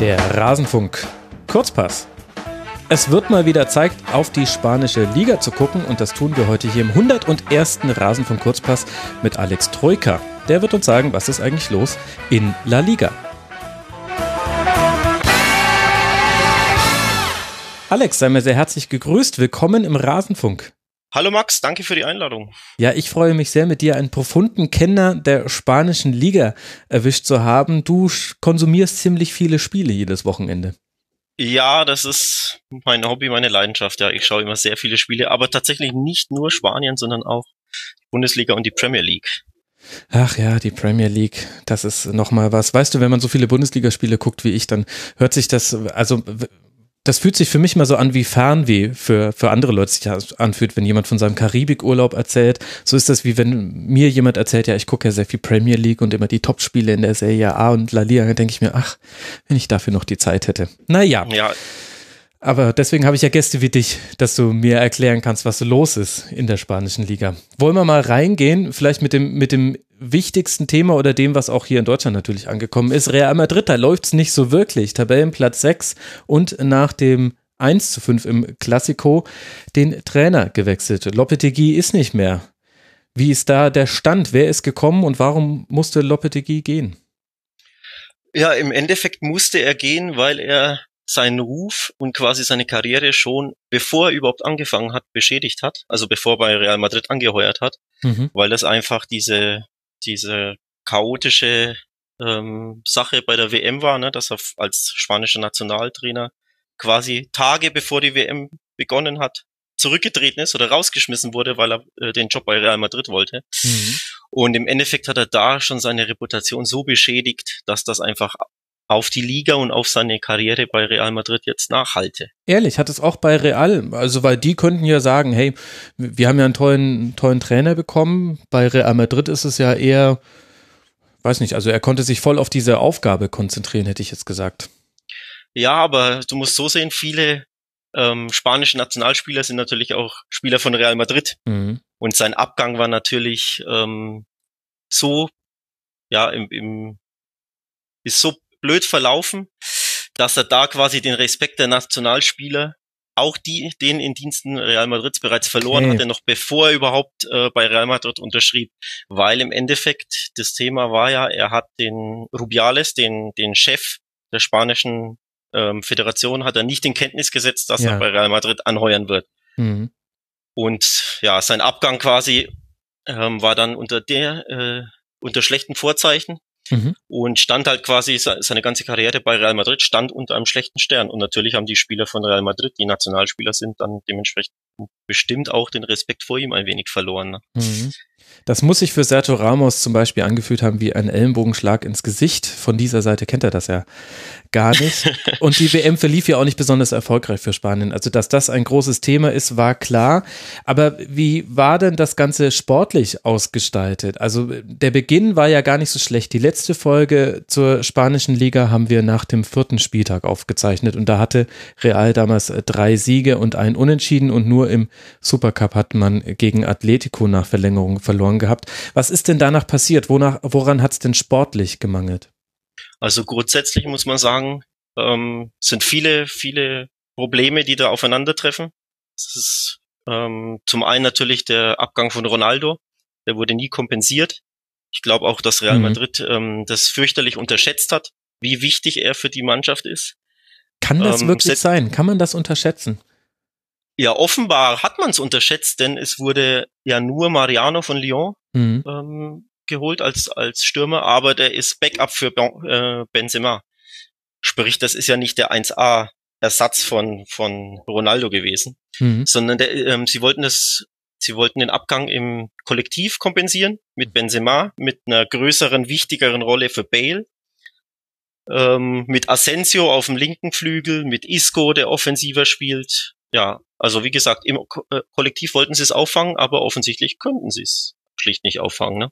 Der Rasenfunk Kurzpass. Es wird mal wieder Zeit, auf die spanische Liga zu gucken und das tun wir heute hier im 101. Rasenfunk Kurzpass mit Alex Troika. Der wird uns sagen, was ist eigentlich los in La Liga. Alex, sei mir sehr herzlich gegrüßt. Willkommen im Rasenfunk. Hallo Max, danke für die Einladung. Ja, ich freue mich sehr, mit dir einen profunden Kenner der spanischen Liga erwischt zu haben. Du konsumierst ziemlich viele Spiele jedes Wochenende. Ja, das ist mein Hobby, meine Leidenschaft. Ja, ich schaue immer sehr viele Spiele, aber tatsächlich nicht nur Spanien, sondern auch Bundesliga und die Premier League. Ach ja, die Premier League, das ist nochmal was. Weißt du, wenn man so viele Bundesligaspiele guckt wie ich, dann hört sich das, also das fühlt sich für mich mal so an wie Fernweh für, für andere Leute sich anfühlt, wenn jemand von seinem Karibikurlaub erzählt. So ist das wie wenn mir jemand erzählt, ja, ich gucke ja sehr viel Premier League und immer die Topspiele in der Serie A und La Liga, dann denke ich mir, ach, wenn ich dafür noch die Zeit hätte. Naja. Ja. Aber deswegen habe ich ja Gäste wie dich, dass du mir erklären kannst, was so los ist in der spanischen Liga. Wollen wir mal reingehen, vielleicht mit dem, mit dem wichtigsten Thema oder dem, was auch hier in Deutschland natürlich angekommen ist. Real Madrid, da läuft es nicht so wirklich. Tabellenplatz 6 und nach dem 1 zu 5 im Klassiko den Trainer gewechselt. Lopetegui ist nicht mehr. Wie ist da der Stand? Wer ist gekommen und warum musste Lopetegui gehen? Ja, im Endeffekt musste er gehen, weil er seinen Ruf und quasi seine Karriere schon, bevor er überhaupt angefangen hat, beschädigt hat. Also bevor er bei Real Madrid angeheuert hat, mhm. weil das einfach diese diese chaotische ähm, Sache bei der WM war, ne, dass er als spanischer Nationaltrainer quasi Tage bevor die WM begonnen hat, zurückgetreten ist oder rausgeschmissen wurde, weil er äh, den Job bei Real Madrid wollte. Mhm. Und im Endeffekt hat er da schon seine Reputation so beschädigt, dass das einfach auf die Liga und auf seine Karriere bei Real Madrid jetzt nachhalte. Ehrlich, hat es auch bei Real, also weil die könnten ja sagen, hey, wir haben ja einen tollen, tollen Trainer bekommen. Bei Real Madrid ist es ja eher, weiß nicht, also er konnte sich voll auf diese Aufgabe konzentrieren, hätte ich jetzt gesagt. Ja, aber du musst so sehen, viele ähm, spanische Nationalspieler sind natürlich auch Spieler von Real Madrid. Mhm. Und sein Abgang war natürlich ähm, so, ja, im, im ist so blöd verlaufen, dass er da quasi den Respekt der Nationalspieler auch die, den in Diensten Real Madrids bereits verloren okay. hatte, noch bevor er überhaupt äh, bei Real Madrid unterschrieb. Weil im Endeffekt das Thema war ja, er hat den Rubiales, den, den Chef der spanischen ähm, Föderation, hat er nicht in Kenntnis gesetzt, dass ja. er bei Real Madrid anheuern wird. Mhm. Und ja, sein Abgang quasi ähm, war dann unter der, äh, unter schlechten Vorzeichen. Mhm. Und stand halt quasi seine ganze Karriere bei Real Madrid, stand unter einem schlechten Stern. Und natürlich haben die Spieler von Real Madrid, die Nationalspieler sind, dann dementsprechend bestimmt auch den Respekt vor ihm ein wenig verloren. Ne? Mhm. Das muss sich für Sergio Ramos zum Beispiel angefühlt haben wie ein Ellenbogenschlag ins Gesicht. Von dieser Seite kennt er das ja gar nicht. Und die WM verlief ja auch nicht besonders erfolgreich für Spanien. Also, dass das ein großes Thema ist, war klar. Aber wie war denn das Ganze sportlich ausgestaltet? Also, der Beginn war ja gar nicht so schlecht. Die letzte Folge zur spanischen Liga haben wir nach dem vierten Spieltag aufgezeichnet. Und da hatte Real damals drei Siege und ein Unentschieden. Und nur im Supercup hat man gegen Atletico nach Verlängerung verloren gehabt. Was ist denn danach passiert? Wonach, woran hat es denn sportlich gemangelt? Also grundsätzlich muss man sagen, ähm, sind viele, viele Probleme, die da aufeinandertreffen. Das ist ähm, zum einen natürlich der Abgang von Ronaldo, der wurde nie kompensiert. Ich glaube auch, dass Real mhm. Madrid ähm, das fürchterlich unterschätzt hat, wie wichtig er für die Mannschaft ist. Kann das ähm, wirklich sein? Kann man das unterschätzen? Ja, offenbar hat man es unterschätzt, denn es wurde ja nur Mariano von Lyon mhm. ähm, geholt als, als Stürmer, aber der ist Backup für äh, Benzema. Sprich, das ist ja nicht der 1A Ersatz von, von Ronaldo gewesen, mhm. sondern der, ähm, sie wollten das, sie wollten den Abgang im Kollektiv kompensieren mit Benzema, mit einer größeren, wichtigeren Rolle für Bale, ähm, mit Asensio auf dem linken Flügel, mit Isco, der offensiver spielt, ja, also wie gesagt, im Ko äh, Kollektiv wollten sie es auffangen, aber offensichtlich könnten sie es schlicht nicht auffangen. Ne?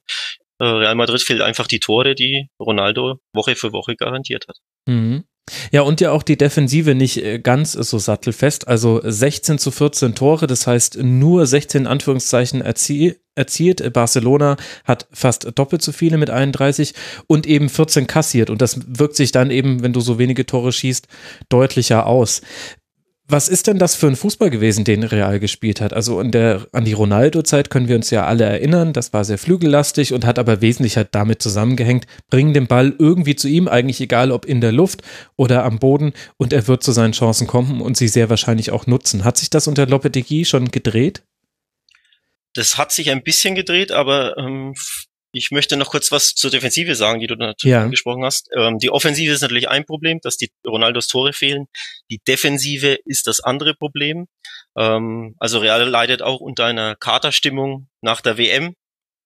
Äh, Real Madrid fehlt einfach die Tore, die Ronaldo Woche für Woche garantiert hat. Mhm. Ja, und ja auch die Defensive nicht äh, ganz so sattelfest. Also 16 zu 14 Tore, das heißt nur 16 Anführungszeichen erzie erzielt. Barcelona hat fast doppelt so viele mit 31 und eben 14 kassiert. Und das wirkt sich dann eben, wenn du so wenige Tore schießt, deutlicher aus. Was ist denn das für ein Fußball gewesen, den Real gespielt hat? Also in der, an die Ronaldo-Zeit können wir uns ja alle erinnern. Das war sehr flügellastig und hat aber wesentlich halt damit zusammengehängt. Bringen den Ball irgendwie zu ihm, eigentlich egal ob in der Luft oder am Boden und er wird zu seinen Chancen kommen und sie sehr wahrscheinlich auch nutzen. Hat sich das unter Lopetegui schon gedreht? Das hat sich ein bisschen gedreht, aber ähm, ich möchte noch kurz was zur Defensive sagen, die du natürlich ja. angesprochen hast. Ähm, die Offensive ist natürlich ein Problem, dass die Ronaldos Tore fehlen. Die Defensive ist das andere Problem. Ähm, also Real leidet auch unter einer Katerstimmung nach der WM.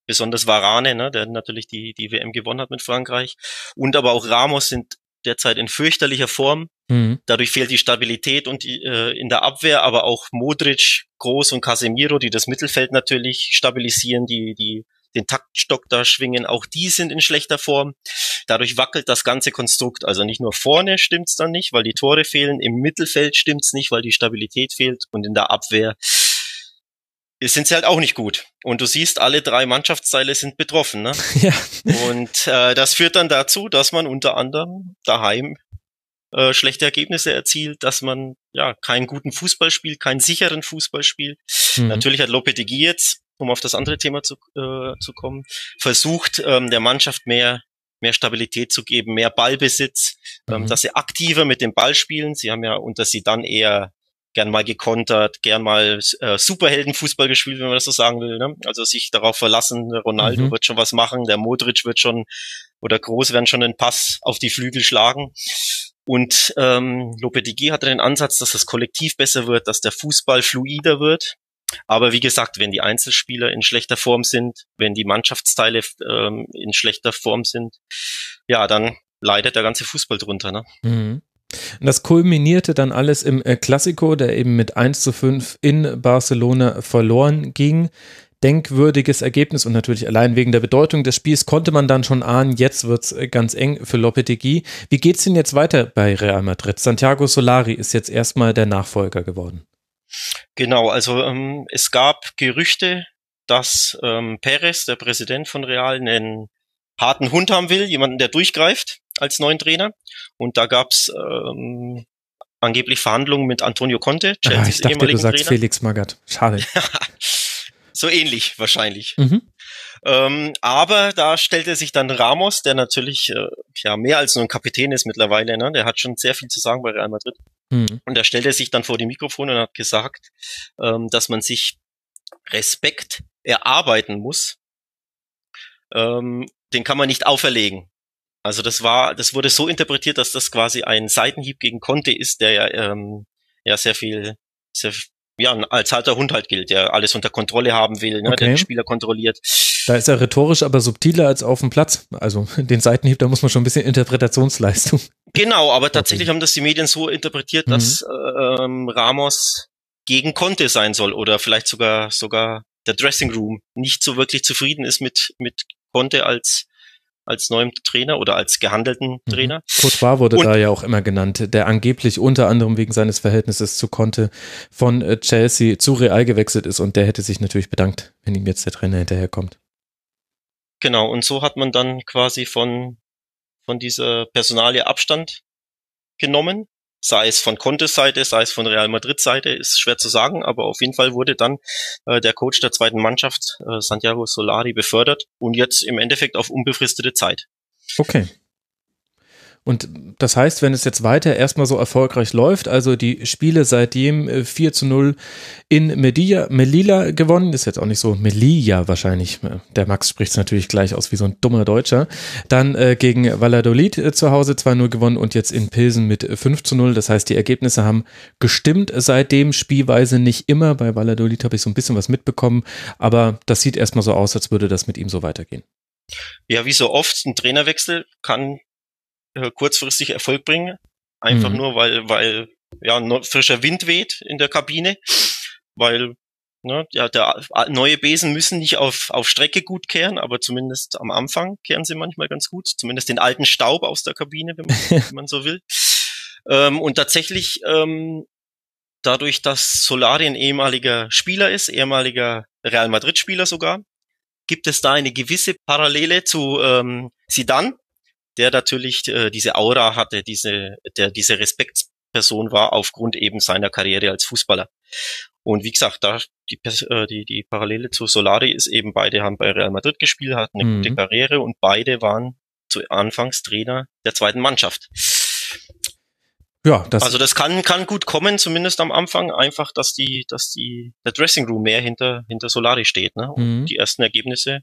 Besonders Varane, ne, der natürlich die, die WM gewonnen hat mit Frankreich. Und aber auch Ramos sind derzeit in fürchterlicher Form. Mhm. Dadurch fehlt die Stabilität und die, äh, in der Abwehr, aber auch Modric, Groß und Casemiro, die das Mittelfeld natürlich stabilisieren, die, die den Taktstock da schwingen, auch die sind in schlechter Form. Dadurch wackelt das ganze Konstrukt. Also nicht nur vorne stimmt's dann nicht, weil die Tore fehlen, im Mittelfeld stimmt's nicht, weil die Stabilität fehlt und in der Abwehr sind sie halt auch nicht gut. Und du siehst, alle drei Mannschaftsteile sind betroffen. Ne? Ja. Und äh, das führt dann dazu, dass man unter anderem daheim äh, schlechte Ergebnisse erzielt, dass man ja keinen guten Fußball spielt, keinen sicheren Fußball spielt. Mhm. Natürlich hat Lopetegui jetzt um auf das andere Thema zu, äh, zu kommen, versucht, ähm, der Mannschaft mehr mehr Stabilität zu geben, mehr Ballbesitz, ähm, mhm. dass sie aktiver mit dem Ball spielen. Sie haben ja und dass sie dann eher gern mal gekontert, gern mal äh, Superheldenfußball gespielt, wenn man das so sagen will. Ne? Also sich darauf verlassen, Ronaldo mhm. wird schon was machen, der Modric wird schon oder Groß werden schon einen Pass auf die Flügel schlagen. Und ähm, Lopetegui hatte den Ansatz, dass das Kollektiv besser wird, dass der Fußball fluider wird. Aber wie gesagt, wenn die Einzelspieler in schlechter Form sind, wenn die Mannschaftsteile ähm, in schlechter Form sind, ja, dann leidet der ganze Fußball drunter. Ne? Mhm. Das kulminierte dann alles im äh, Classico, der eben mit 1 zu 5 in Barcelona verloren ging. Denkwürdiges Ergebnis und natürlich allein wegen der Bedeutung des Spiels konnte man dann schon ahnen, jetzt wird's äh, ganz eng für Lopetegui. Wie geht's denn jetzt weiter bei Real Madrid? Santiago Solari ist jetzt erstmal der Nachfolger geworden. Genau, also ähm, es gab Gerüchte, dass ähm, Perez, der Präsident von Real, einen harten Hund haben will, jemanden, der durchgreift als neuen Trainer. Und da gab's ähm, angeblich Verhandlungen mit Antonio Conte, ah, Chelsea's ah, ich dachte, du sagst Trainer. Felix Magath. Schade. so ähnlich wahrscheinlich. Mhm. Ähm, aber da stellte sich dann Ramos, der natürlich äh, ja mehr als nur ein Kapitän ist mittlerweile, ne? der hat schon sehr viel zu sagen bei Real Madrid. Mhm. Und er stellte sich dann vor die Mikrofone und hat gesagt, ähm, dass man sich Respekt erarbeiten muss. Ähm, den kann man nicht auferlegen. Also das war, das wurde so interpretiert, dass das quasi ein Seitenhieb gegen Conte ist, der ja, ähm, ja sehr viel, sehr, ja, als alter Hund halt gilt, der alles unter Kontrolle haben will, ne, okay. der die Spieler kontrolliert. Da ist er rhetorisch aber subtiler als auf dem Platz. Also den Seitenhieb, da muss man schon ein bisschen Interpretationsleistung. Genau, aber tatsächlich haben das die Medien so interpretiert, dass mhm. ähm, Ramos gegen Conte sein soll oder vielleicht sogar sogar der Dressing Room nicht so wirklich zufrieden ist mit mit Conte als als neuem Trainer oder als gehandelten mhm. Trainer. Courtois wurde und, da ja auch immer genannt, der angeblich unter anderem wegen seines Verhältnisses zu Conte von äh, Chelsea zu Real gewechselt ist und der hätte sich natürlich bedankt, wenn ihm jetzt der Trainer hinterherkommt. Genau, und so hat man dann quasi von, von dieser Personalie Abstand genommen sei es von Contes Seite, sei es von Real Madrid Seite, ist schwer zu sagen, aber auf jeden Fall wurde dann äh, der Coach der zweiten Mannschaft, äh, Santiago Solari, befördert und jetzt im Endeffekt auf unbefristete Zeit. Okay. Und das heißt, wenn es jetzt weiter erstmal so erfolgreich läuft, also die Spiele seitdem 4 äh, zu 0 in Medilla, Melilla gewonnen, ist jetzt auch nicht so Melilla wahrscheinlich, der Max spricht es natürlich gleich aus wie so ein dummer Deutscher, dann äh, gegen Valladolid äh, zu Hause 2-0 gewonnen und jetzt in Pilsen mit 5 zu 0, das heißt, die Ergebnisse haben gestimmt seitdem, spielweise nicht immer, bei Valladolid habe ich so ein bisschen was mitbekommen, aber das sieht erstmal so aus, als würde das mit ihm so weitergehen. Ja, wie so oft, ein Trainerwechsel kann äh, kurzfristig Erfolg bringen. Einfach mhm. nur, weil, weil ja frischer Wind weht in der Kabine, weil ne, ja, der neue Besen müssen nicht auf, auf Strecke gut kehren, aber zumindest am Anfang kehren sie manchmal ganz gut. Zumindest den alten Staub aus der Kabine, wenn man, wenn man so will. Ähm, und tatsächlich, ähm, dadurch, dass Solari ein ehemaliger Spieler ist, ehemaliger Real Madrid-Spieler sogar, gibt es da eine gewisse Parallele zu ähm, Sidan, der natürlich äh, diese Aura hatte, diese, der diese Respektsperson war aufgrund eben seiner Karriere als Fußballer. Und wie gesagt, da die, äh, die, die Parallele zu Solari ist eben, beide haben bei Real Madrid gespielt, hatten eine mhm. gute Karriere und beide waren zu Anfangs Trainer der zweiten Mannschaft. Ja, das also das kann kann gut kommen, zumindest am Anfang, einfach, dass die, dass die der Dressing Room mehr hinter hinter Solari steht, ne? Und mhm. die ersten Ergebnisse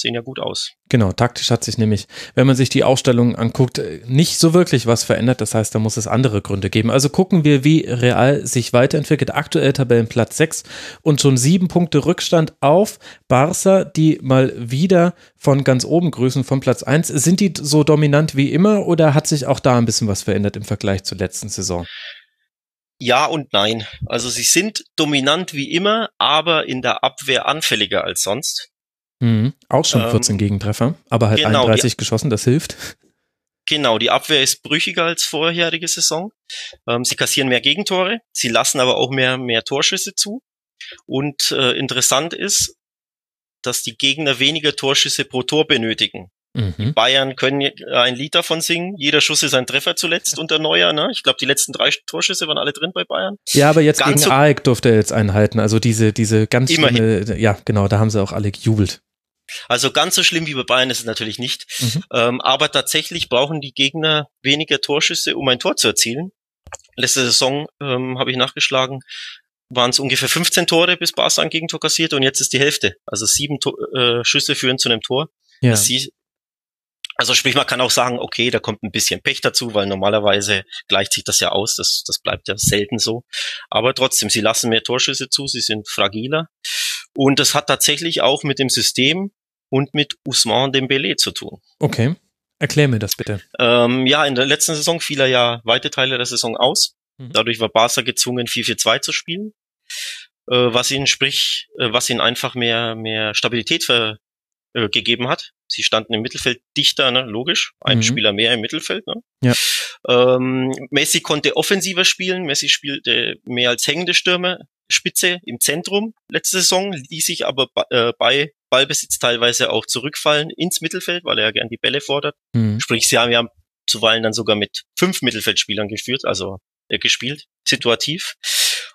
sehen ja gut aus. Genau, taktisch hat sich nämlich, wenn man sich die Ausstellung anguckt, nicht so wirklich was verändert. Das heißt, da muss es andere Gründe geben. Also gucken wir, wie Real sich weiterentwickelt. Aktuell Tabellenplatz 6 und schon sieben Punkte Rückstand auf Barca, die mal wieder von ganz oben grüßen, von Platz 1. Sind die so dominant wie immer oder hat sich auch da ein bisschen was verändert im Vergleich zur letzten Saison? Ja und nein. Also sie sind dominant wie immer, aber in der Abwehr anfälliger als sonst. Mhm. Auch schon 14 ähm, Gegentreffer, aber halt genau, 31 die, geschossen, das hilft. Genau, die Abwehr ist brüchiger als vorherige Saison. Ähm, sie kassieren mehr Gegentore, sie lassen aber auch mehr, mehr Torschüsse zu. Und äh, interessant ist, dass die Gegner weniger Torschüsse pro Tor benötigen. Mhm. Bayern können ein Lied davon singen. Jeder Schuss ist ein Treffer zuletzt unter Neuer. Ne? Ich glaube, die letzten drei Torschüsse waren alle drin bei Bayern. Ja, aber jetzt ganz gegen so AEK durfte er jetzt einhalten. Also diese, diese ganz schlimme, ja genau, da haben sie auch alle gejubelt. Also ganz so schlimm wie bei Bayern ist es natürlich nicht. Mhm. Ähm, aber tatsächlich brauchen die Gegner weniger Torschüsse, um ein Tor zu erzielen. Letzte Saison ähm, habe ich nachgeschlagen, waren es ungefähr 15 Tore, bis Barca ein Gegentor kassiert und jetzt ist die Hälfte. Also sieben Tor, äh, Schüsse führen zu einem Tor. Ja. Also sprich, man kann auch sagen, okay, da kommt ein bisschen Pech dazu, weil normalerweise gleicht sich das ja aus. Das, das bleibt ja selten so. Aber trotzdem, sie lassen mehr Torschüsse zu, sie sind fragiler. Und das hat tatsächlich auch mit dem System und mit Ousmane Dembélé zu tun. Okay. Erklär mir das bitte. Ähm, ja, in der letzten Saison fiel er ja weite Teile der Saison aus. Mhm. Dadurch war Barca gezwungen, 4-4-2 zu spielen, äh, was ihnen sprich, äh, was ihnen einfach mehr, mehr Stabilität ver, äh, gegeben hat. Sie standen im Mittelfeld dichter, ne? logisch. Ein mhm. Spieler mehr im Mittelfeld. Ne? Ja. Ähm, Messi konnte offensiver spielen. Messi spielte mehr als hängende Stürme, Spitze im Zentrum letzte Saison, ließ sich aber äh, bei Ballbesitz teilweise auch zurückfallen ins Mittelfeld, weil er ja gern die Bälle fordert. Mhm. Sprich, sie haben ja zuweilen dann sogar mit fünf Mittelfeldspielern geführt, also äh, gespielt, situativ.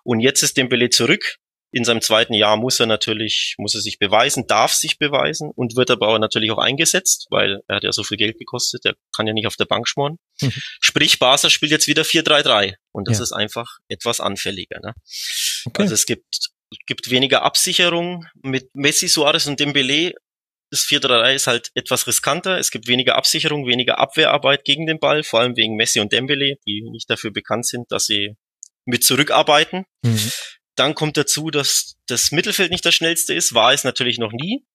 Und jetzt ist Dembele zurück. In seinem zweiten Jahr muss er natürlich, muss er sich beweisen, darf sich beweisen und wird aber auch natürlich auch eingesetzt, weil er hat ja so viel Geld gekostet, er kann ja nicht auf der Bank schmoren. Mhm. Sprich, Barca spielt jetzt wieder 4-3-3 und das ja. ist einfach etwas anfälliger. Ne? Okay. Also es gibt gibt weniger Absicherung. Mit Messi, Suarez und Dembele das 4-3 ist halt etwas riskanter. Es gibt weniger Absicherung, weniger Abwehrarbeit gegen den Ball, vor allem wegen Messi und Dembele, die nicht dafür bekannt sind, dass sie mit zurückarbeiten. Mhm. Dann kommt dazu, dass das Mittelfeld nicht das schnellste ist, war es natürlich noch nie,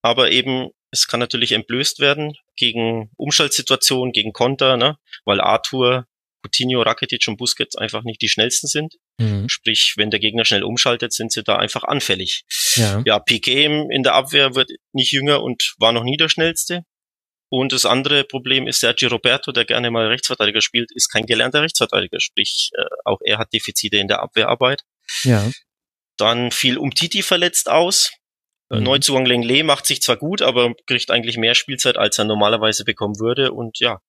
aber eben es kann natürlich entblößt werden gegen Umschaltsituationen, gegen Konter, ne? weil Arthur Coutinho, Rakitic und Busquets einfach nicht die schnellsten sind. Mhm. Sprich, wenn der Gegner schnell umschaltet, sind sie da einfach anfällig. Ja, ja Piquet in der Abwehr wird nicht jünger und war noch nie der schnellste. Und das andere Problem ist Sergio Roberto, der gerne mal Rechtsverteidiger spielt, ist kein gelernter Rechtsverteidiger. Sprich, äh, auch er hat Defizite in der Abwehrarbeit. Ja. Dann fiel Umtiti verletzt aus. Äh, mhm. Neuzugang Lenglet macht sich zwar gut, aber kriegt eigentlich mehr Spielzeit, als er normalerweise bekommen würde. Und ja,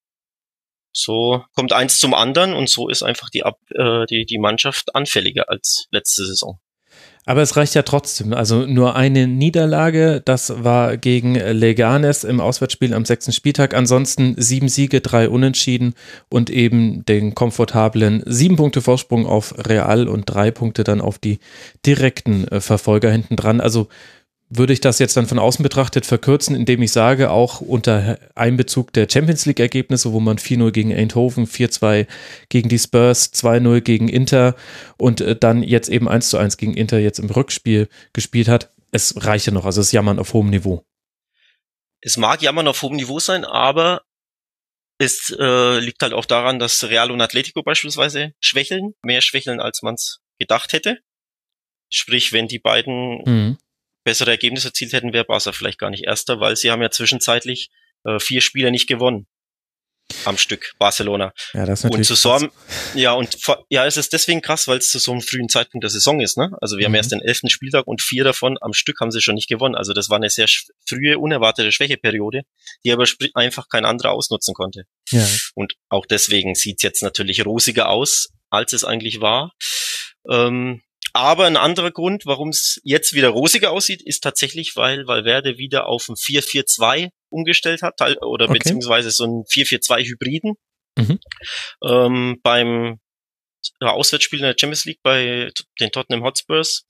so kommt eins zum anderen und so ist einfach die, Ab äh, die, die Mannschaft anfälliger als letzte Saison. Aber es reicht ja trotzdem. Also nur eine Niederlage, das war gegen Leganes im Auswärtsspiel am sechsten Spieltag. Ansonsten sieben Siege, drei Unentschieden und eben den komfortablen sieben Punkte Vorsprung auf Real und drei Punkte dann auf die direkten äh, Verfolger hinten dran. Also würde ich das jetzt dann von außen betrachtet verkürzen, indem ich sage, auch unter Einbezug der Champions League Ergebnisse, wo man 4-0 gegen Eindhoven, 4-2 gegen die Spurs, 2-0 gegen Inter und äh, dann jetzt eben 1-1 gegen Inter jetzt im Rückspiel gespielt hat. Es reicht ja noch, also es ist Jammern auf hohem Niveau. Es mag Jammern auf hohem Niveau sein, aber es äh, liegt halt auch daran, dass Real und Atletico beispielsweise schwächeln, mehr schwächeln, als man es gedacht hätte. Sprich, wenn die beiden mhm bessere Ergebnisse erzielt hätten, wäre Barca vielleicht gar nicht Erster, weil sie haben ja zwischenzeitlich äh, vier Spiele nicht gewonnen. am Stück, Barcelona. Ja, das ist natürlich und zu so einem, ja, und ja, es ist deswegen krass, weil es zu so einem frühen Zeitpunkt der Saison ist, ne? Also wir mhm. haben erst den elften Spieltag und vier davon am Stück haben sie schon nicht gewonnen. Also das war eine sehr frühe, unerwartete Schwächeperiode, die aber einfach kein anderer ausnutzen konnte. Ja. Und auch deswegen sieht's jetzt natürlich rosiger aus, als es eigentlich war. Ähm, aber ein anderer Grund, warum es jetzt wieder rosiger aussieht, ist tatsächlich, weil Valverde wieder auf ein 4-4-2 umgestellt hat, oder okay. beziehungsweise so ein 4-4-2 Hybriden. Mhm. Ähm, beim Auswärtsspiel in der Champions League bei den Tottenham Hotspurs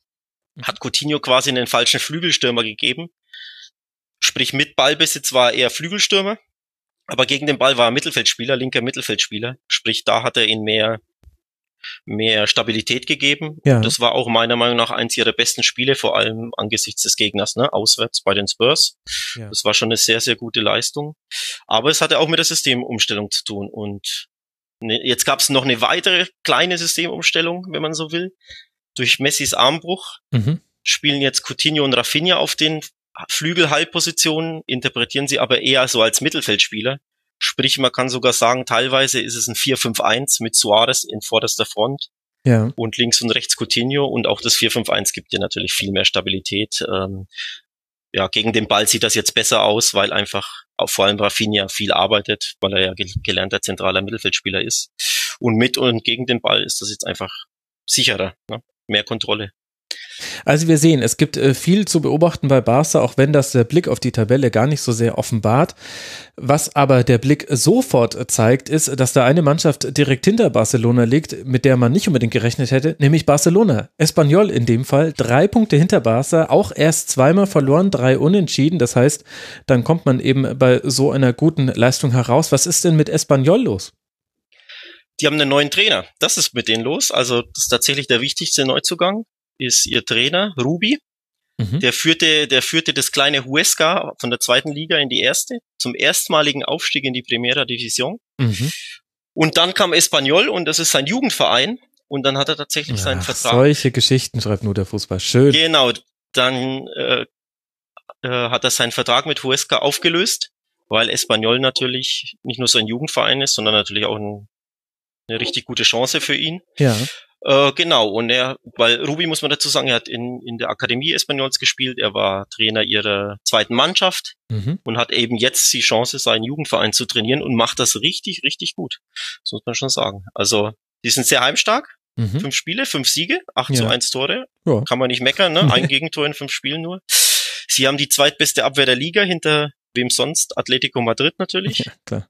hat Coutinho quasi einen falschen Flügelstürmer gegeben. Sprich, mit Ballbesitz war er Flügelstürmer, aber gegen den Ball war er Mittelfeldspieler, linker Mittelfeldspieler. Sprich, da hat er ihn mehr mehr Stabilität gegeben. Ja. Das war auch meiner Meinung nach eins ihrer besten Spiele, vor allem angesichts des Gegners, ne, auswärts bei den Spurs. Ja. Das war schon eine sehr, sehr gute Leistung. Aber es hatte auch mit der Systemumstellung zu tun. Und ne, jetzt gab es noch eine weitere kleine Systemumstellung, wenn man so will. Durch Messis Armbruch mhm. spielen jetzt Coutinho und Rafinha auf den Flügelhalbpositionen, interpretieren sie aber eher so als Mittelfeldspieler. Sprich, man kann sogar sagen, teilweise ist es ein 4-5-1 mit Suarez in vorderster Front. Ja. Und links und rechts Coutinho und auch das 4-5-1 gibt dir natürlich viel mehr Stabilität. Ähm, ja, gegen den Ball sieht das jetzt besser aus, weil einfach vor allem Rafinha viel arbeitet, weil er ja gelernter zentraler Mittelfeldspieler ist. Und mit und gegen den Ball ist das jetzt einfach sicherer, ne? mehr Kontrolle. Also wir sehen, es gibt äh, viel zu beobachten bei Barca, auch wenn das der Blick auf die Tabelle gar nicht so sehr offenbart. Was aber der Blick sofort zeigt, ist, dass da eine Mannschaft direkt hinter Barcelona liegt, mit der man nicht unbedingt gerechnet hätte, nämlich Barcelona. Espanyol in dem Fall, drei Punkte hinter Barca, auch erst zweimal verloren, drei unentschieden. Das heißt, dann kommt man eben bei so einer guten Leistung heraus. Was ist denn mit Espanyol los? Die haben einen neuen Trainer. Das ist mit denen los. Also das ist tatsächlich der wichtigste Neuzugang ist ihr Trainer, Ruby. Mhm. Der führte, der führte das kleine Huesca von der zweiten Liga in die erste, zum erstmaligen Aufstieg in die Primera Division. Mhm. Und dann kam Espanyol und das ist sein Jugendverein. Und dann hat er tatsächlich ja, seinen Vertrag. Solche Geschichten schreibt nur der Fußball. Schön. Genau. Dann äh, äh, hat er seinen Vertrag mit Huesca aufgelöst, weil Espanyol natürlich nicht nur sein Jugendverein ist, sondern natürlich auch ein, eine richtig gute Chance für ihn. Ja. Äh, genau, und er, weil Ruby muss man dazu sagen, er hat in, in der Akademie Espanols gespielt, er war Trainer ihrer zweiten Mannschaft mhm. und hat eben jetzt die Chance, seinen Jugendverein zu trainieren und macht das richtig, richtig gut. Das muss man schon sagen. Also, die sind sehr heimstark. Mhm. Fünf Spiele, fünf Siege, acht ja. zu eins Tore. Ja. Kann man nicht meckern, ne? Ein Gegentor in fünf Spielen nur. Sie haben die zweitbeste Abwehr der Liga hinter wem sonst? Atletico Madrid natürlich. Ja, klar.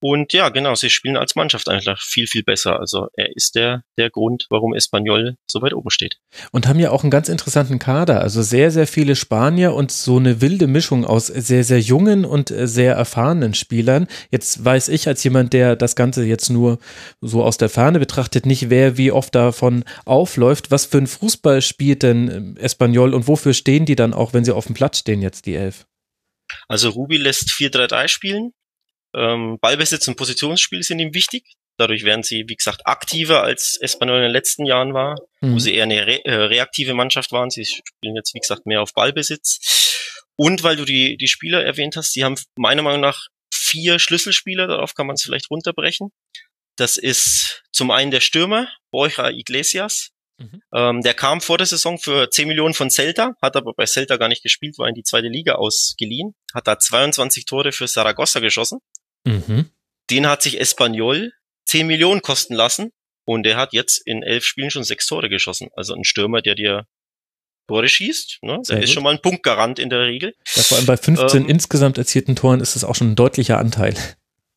Und ja, genau, sie spielen als Mannschaft einfach viel, viel besser. Also er ist der, der Grund, warum Espanyol so weit oben steht. Und haben ja auch einen ganz interessanten Kader. Also sehr, sehr viele Spanier und so eine wilde Mischung aus sehr, sehr jungen und sehr erfahrenen Spielern. Jetzt weiß ich als jemand, der das Ganze jetzt nur so aus der Ferne betrachtet, nicht wer wie oft davon aufläuft. Was für ein Fußball spielt denn Espanyol und wofür stehen die dann auch, wenn sie auf dem Platz stehen jetzt, die Elf? Also Ruby lässt 4-3-3 spielen ähm, Ballbesitz und Positionsspiel sind ihm wichtig. Dadurch werden sie, wie gesagt, aktiver als Espanyol in den letzten Jahren war, mhm. wo sie eher eine re äh, reaktive Mannschaft waren. Sie spielen jetzt, wie gesagt, mehr auf Ballbesitz. Und weil du die, die Spieler erwähnt hast, die haben meiner Meinung nach vier Schlüsselspieler, darauf kann man es vielleicht runterbrechen. Das ist zum einen der Stürmer, Borja Iglesias. Mhm. Ähm, der kam vor der Saison für 10 Millionen von Celta, hat aber bei Celta gar nicht gespielt, war in die zweite Liga ausgeliehen, hat da 22 Tore für Saragossa geschossen. Mhm. Den hat sich Espanyol 10 Millionen kosten lassen und der hat jetzt in elf Spielen schon sechs Tore geschossen. Also ein Stürmer, der dir Tore schießt, ne? der ist schon mal ein Punktgarant in der Regel. Ja, vor allem bei 15 ähm, insgesamt erzielten Toren ist es auch schon ein deutlicher Anteil.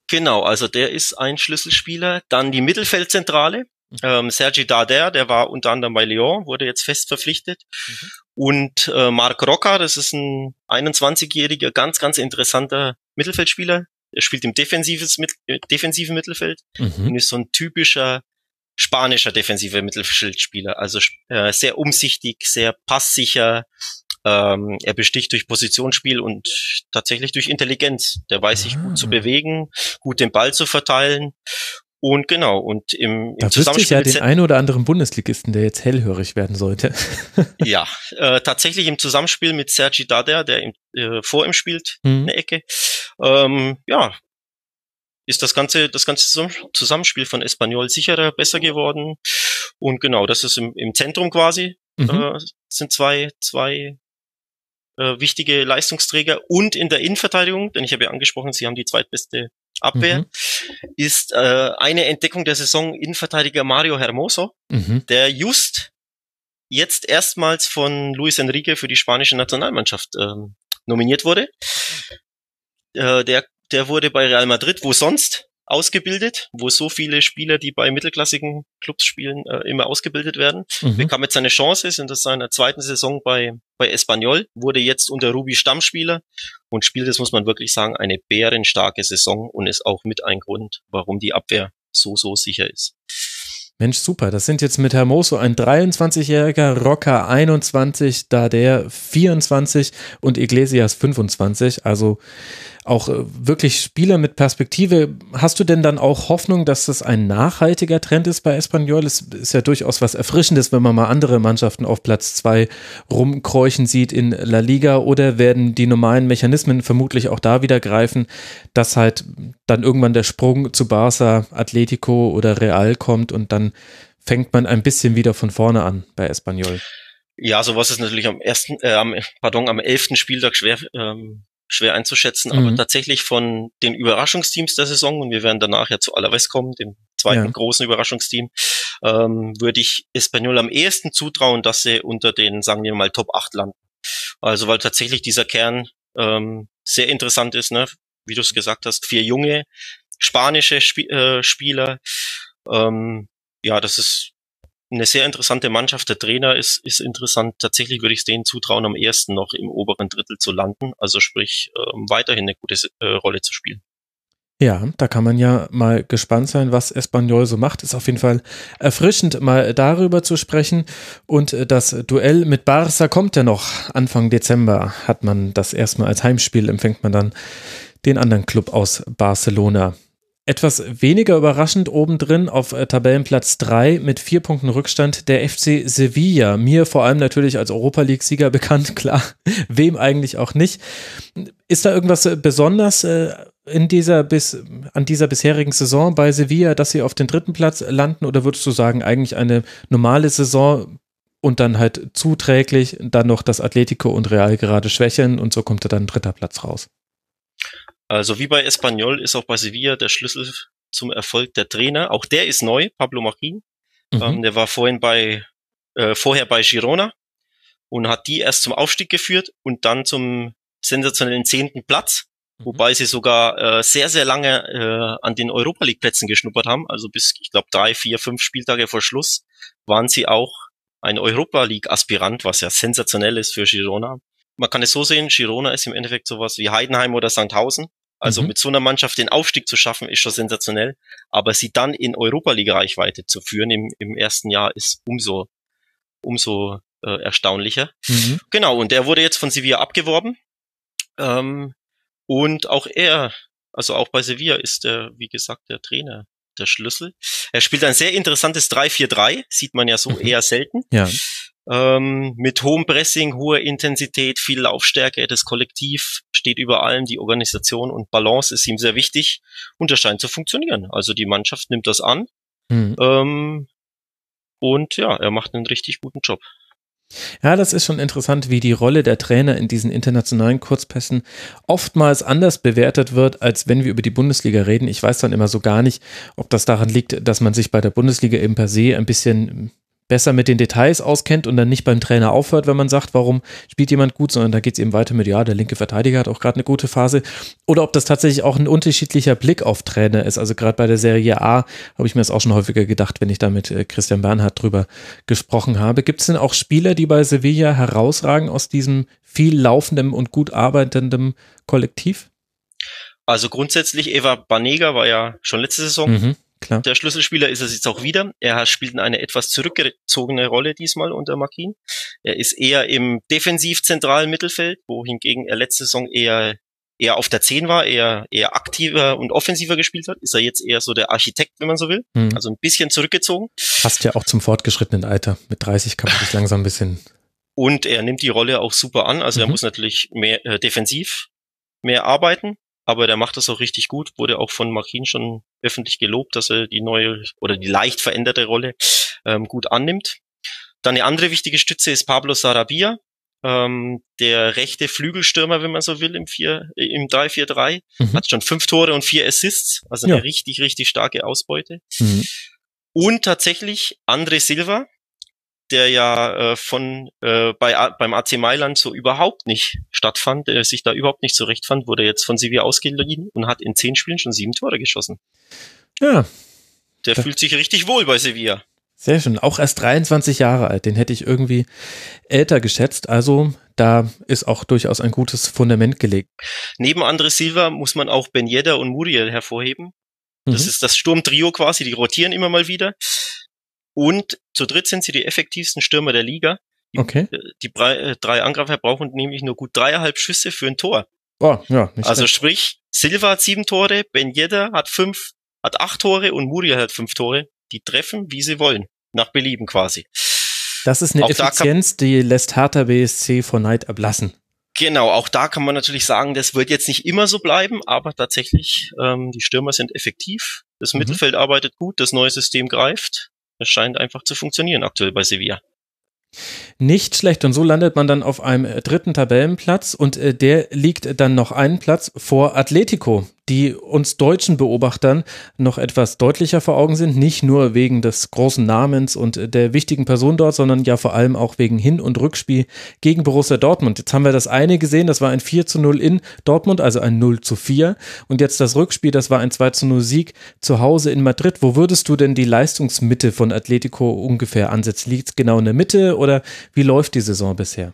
Genau, also der ist ein Schlüsselspieler. Dann die Mittelfeldzentrale. Mhm. Ähm, Sergi Darder, der war unter anderem bei Lyon, wurde jetzt fest verpflichtet. Mhm. Und äh, Marc Rocca, das ist ein 21-jähriger, ganz, ganz interessanter Mittelfeldspieler, er spielt im defensives, mit, äh, defensiven Mittelfeld mhm. und ist so ein typischer spanischer defensiver Mittelfeldspieler. Also äh, sehr umsichtig, sehr passsicher. Ähm, er besticht durch Positionsspiel und tatsächlich durch Intelligenz. Der weiß sich gut zu ah. bewegen, gut den Ball zu verteilen und genau, und im, im da Zusammenspiel. Ich ja den einen oder anderen Bundesligisten, der jetzt hellhörig werden sollte. ja, äh, tatsächlich im Zusammenspiel mit Sergi Dader, der im, äh, vor ihm spielt, mhm. eine Ecke. Ähm, ja, ist das ganze, das ganze Zusammenspiel von Espanyol sicherer, besser geworden. Und genau, das ist im, im Zentrum quasi, mhm. äh, sind zwei, zwei äh, wichtige Leistungsträger und in der Innenverteidigung, denn ich habe ja angesprochen, sie haben die zweitbeste Abwehr, mhm. ist äh, eine Entdeckung der Saison Innenverteidiger Mario Hermoso, mhm. der just jetzt erstmals von Luis Enrique für die spanische Nationalmannschaft ähm, nominiert wurde. Äh, der, der wurde bei Real Madrid, wo sonst ausgebildet, wo so viele Spieler, die bei mittelklassigen Clubs spielen, äh, immer ausgebildet werden. Mhm. Bekam jetzt seine Chance, ist in seiner zweiten Saison bei, bei Espanyol, wurde jetzt unter Ruby Stammspieler und spielt, das muss man wirklich sagen, eine bärenstarke Saison und ist auch mit ein Grund, warum die Abwehr so, so sicher ist. Mensch, super. Das sind jetzt mit Hermoso ein 23-jähriger, Rocker 21, Dader 24 und Iglesias 25. Also auch äh, wirklich Spieler mit Perspektive. Hast du denn dann auch Hoffnung, dass das ein nachhaltiger Trend ist bei Espanyol? Es ist ja durchaus was Erfrischendes, wenn man mal andere Mannschaften auf Platz zwei rumkräuchen sieht in La Liga oder werden die normalen Mechanismen vermutlich auch da wieder greifen, dass halt dann irgendwann der Sprung zu Barca, Atletico oder Real kommt und dann fängt man ein bisschen wieder von vorne an bei Espanyol. Ja, sowas ist natürlich am ersten, äh, am, pardon, am elften Spieltag schwer ähm, schwer einzuschätzen, mhm. aber tatsächlich von den Überraschungsteams der Saison, und wir werden danach ja zu Alaves kommen, dem zweiten ja. großen Überraschungsteam, ähm, würde ich Espanyol am ehesten zutrauen, dass sie unter den, sagen wir mal, Top 8 landen. Also weil tatsächlich dieser Kern ähm, sehr interessant ist, ne? wie du es gesagt hast, vier junge spanische Sp äh, Spieler. Ähm, ja, das ist eine sehr interessante Mannschaft. Der Trainer ist, ist interessant. Tatsächlich würde ich es denen zutrauen, am ersten noch im oberen Drittel zu landen. Also sprich, ähm, weiterhin eine gute äh, Rolle zu spielen. Ja, da kann man ja mal gespannt sein, was Espanyol so macht. Ist auf jeden Fall erfrischend, mal darüber zu sprechen. Und äh, das Duell mit Barca kommt ja noch. Anfang Dezember hat man das erstmal als Heimspiel, empfängt man dann den anderen Club aus Barcelona. Etwas weniger überraschend obendrin auf äh, Tabellenplatz 3 mit vier Punkten Rückstand der FC Sevilla. Mir vor allem natürlich als Europa League-Sieger bekannt, klar. Wem eigentlich auch nicht. Ist da irgendwas äh, besonders äh, in dieser bis, an dieser bisherigen Saison bei Sevilla, dass sie auf den dritten Platz landen? Oder würdest du sagen, eigentlich eine normale Saison und dann halt zuträglich, dann noch das Atletico und Real gerade schwächeln und so kommt da dann ein dritter Platz raus? Also wie bei Espanyol ist auch bei Sevilla der Schlüssel zum Erfolg der Trainer. Auch der ist neu, Pablo Machin. Mhm. Ähm, der war vorhin bei, äh, vorher bei Girona und hat die erst zum Aufstieg geführt und dann zum sensationellen zehnten Platz. Mhm. Wobei sie sogar äh, sehr, sehr lange äh, an den Europa League Plätzen geschnuppert haben. Also bis, ich glaube, drei, vier, fünf Spieltage vor Schluss waren sie auch ein Europa League Aspirant, was ja sensationell ist für Girona. Man kann es so sehen, Girona ist im Endeffekt sowas wie Heidenheim oder Sandhausen. Also mhm. mit so einer Mannschaft den Aufstieg zu schaffen, ist schon sensationell. Aber sie dann in Europa League Reichweite zu führen im, im ersten Jahr ist umso, umso äh, erstaunlicher. Mhm. Genau, und der wurde jetzt von Sevilla abgeworben. Ähm, und auch er, also auch bei Sevilla ist der, wie gesagt, der Trainer der Schlüssel. Er spielt ein sehr interessantes 3-4-3, sieht man ja so mhm. eher selten. Ja ähm, mit hohem Pressing, hoher Intensität, viel Laufstärke. Das Kollektiv steht über allem, die Organisation und Balance ist ihm sehr wichtig und das scheint zu funktionieren. Also die Mannschaft nimmt das an mhm. ähm, und ja, er macht einen richtig guten Job. Ja, das ist schon interessant, wie die Rolle der Trainer in diesen internationalen Kurzpässen oftmals anders bewertet wird, als wenn wir über die Bundesliga reden. Ich weiß dann immer so gar nicht, ob das daran liegt, dass man sich bei der Bundesliga eben per se ein bisschen besser mit den Details auskennt und dann nicht beim Trainer aufhört, wenn man sagt, warum spielt jemand gut, sondern da geht es eben weiter mit, ja, der linke Verteidiger hat auch gerade eine gute Phase. Oder ob das tatsächlich auch ein unterschiedlicher Blick auf Trainer ist. Also gerade bei der Serie A habe ich mir das auch schon häufiger gedacht, wenn ich da mit äh, Christian Bernhard drüber gesprochen habe. Gibt es denn auch Spieler, die bei Sevilla herausragen aus diesem viel laufenden und gut arbeitenden Kollektiv? Also grundsätzlich, Eva Banega war ja schon letzte Saison mhm. Klar. Der Schlüsselspieler ist es jetzt auch wieder. Er spielt eine etwas zurückgezogene Rolle diesmal unter Markin. Er ist eher im defensiv-zentralen Mittelfeld, wohingegen er letzte Saison eher eher auf der 10 war, eher, eher aktiver und offensiver gespielt hat, ist er jetzt eher so der Architekt, wenn man so will. Hm. Also ein bisschen zurückgezogen. Passt ja auch zum fortgeschrittenen Alter. Mit 30 kann man sich langsam ein bisschen. Und er nimmt die Rolle auch super an. Also mhm. er muss natürlich mehr äh, defensiv mehr arbeiten, aber der macht das auch richtig gut, wurde auch von Markin schon öffentlich gelobt, dass er die neue oder die leicht veränderte Rolle ähm, gut annimmt. Dann eine andere wichtige Stütze ist Pablo Sarabia, ähm, der rechte Flügelstürmer, wenn man so will, im, 4, äh, im 3-4-3. Mhm. Hat schon fünf Tore und vier Assists, also eine ja. richtig, richtig starke Ausbeute. Mhm. Und tatsächlich André Silva, der ja äh, von äh, bei, beim AC Mailand so überhaupt nicht stattfand, der sich da überhaupt nicht zurechtfand, wurde jetzt von Sevilla ausgeliehen und hat in zehn Spielen schon sieben Tore geschossen. Ja. Der fühlt sich richtig wohl bei Sevilla. Sehr schön. Auch erst 23 Jahre alt. Den hätte ich irgendwie älter geschätzt. Also da ist auch durchaus ein gutes Fundament gelegt. Neben Andres Silva muss man auch Ben Yedder und Muriel hervorheben. Das mhm. ist das Sturmtrio quasi. Die rotieren immer mal wieder. Und zu dritt sind sie die effektivsten Stürmer der Liga. Die, okay. Die drei, drei Angreifer brauchen nämlich nur gut dreieinhalb Schüsse für ein Tor. Oh, ja, also schlecht. sprich, Silva hat sieben Tore, Ben Yedder hat fünf, hat acht Tore und Muriel hat fünf Tore die treffen, wie sie wollen. Nach Belieben quasi. Das ist eine auch Effizienz, die lässt Hertha BSC vor Neid erblassen. Genau, auch da kann man natürlich sagen, das wird jetzt nicht immer so bleiben, aber tatsächlich, ähm, die Stürmer sind effektiv, das mhm. Mittelfeld arbeitet gut, das neue System greift. Es scheint einfach zu funktionieren aktuell bei Sevilla. Nicht schlecht. Und so landet man dann auf einem dritten Tabellenplatz und äh, der liegt dann noch einen Platz vor Atletico, die uns deutschen Beobachtern noch etwas deutlicher vor Augen sind. Nicht nur wegen des großen Namens und der wichtigen Person dort, sondern ja vor allem auch wegen Hin- und Rückspiel gegen Borussia Dortmund. Jetzt haben wir das eine gesehen, das war ein 4 zu 0 in Dortmund, also ein 0 zu 4. Und jetzt das Rückspiel, das war ein 2 zu 0 Sieg zu Hause in Madrid. Wo würdest du denn die Leistungsmitte von Atletico ungefähr ansetzen? Liegt es genau in der Mitte oder wie läuft die Saison bisher?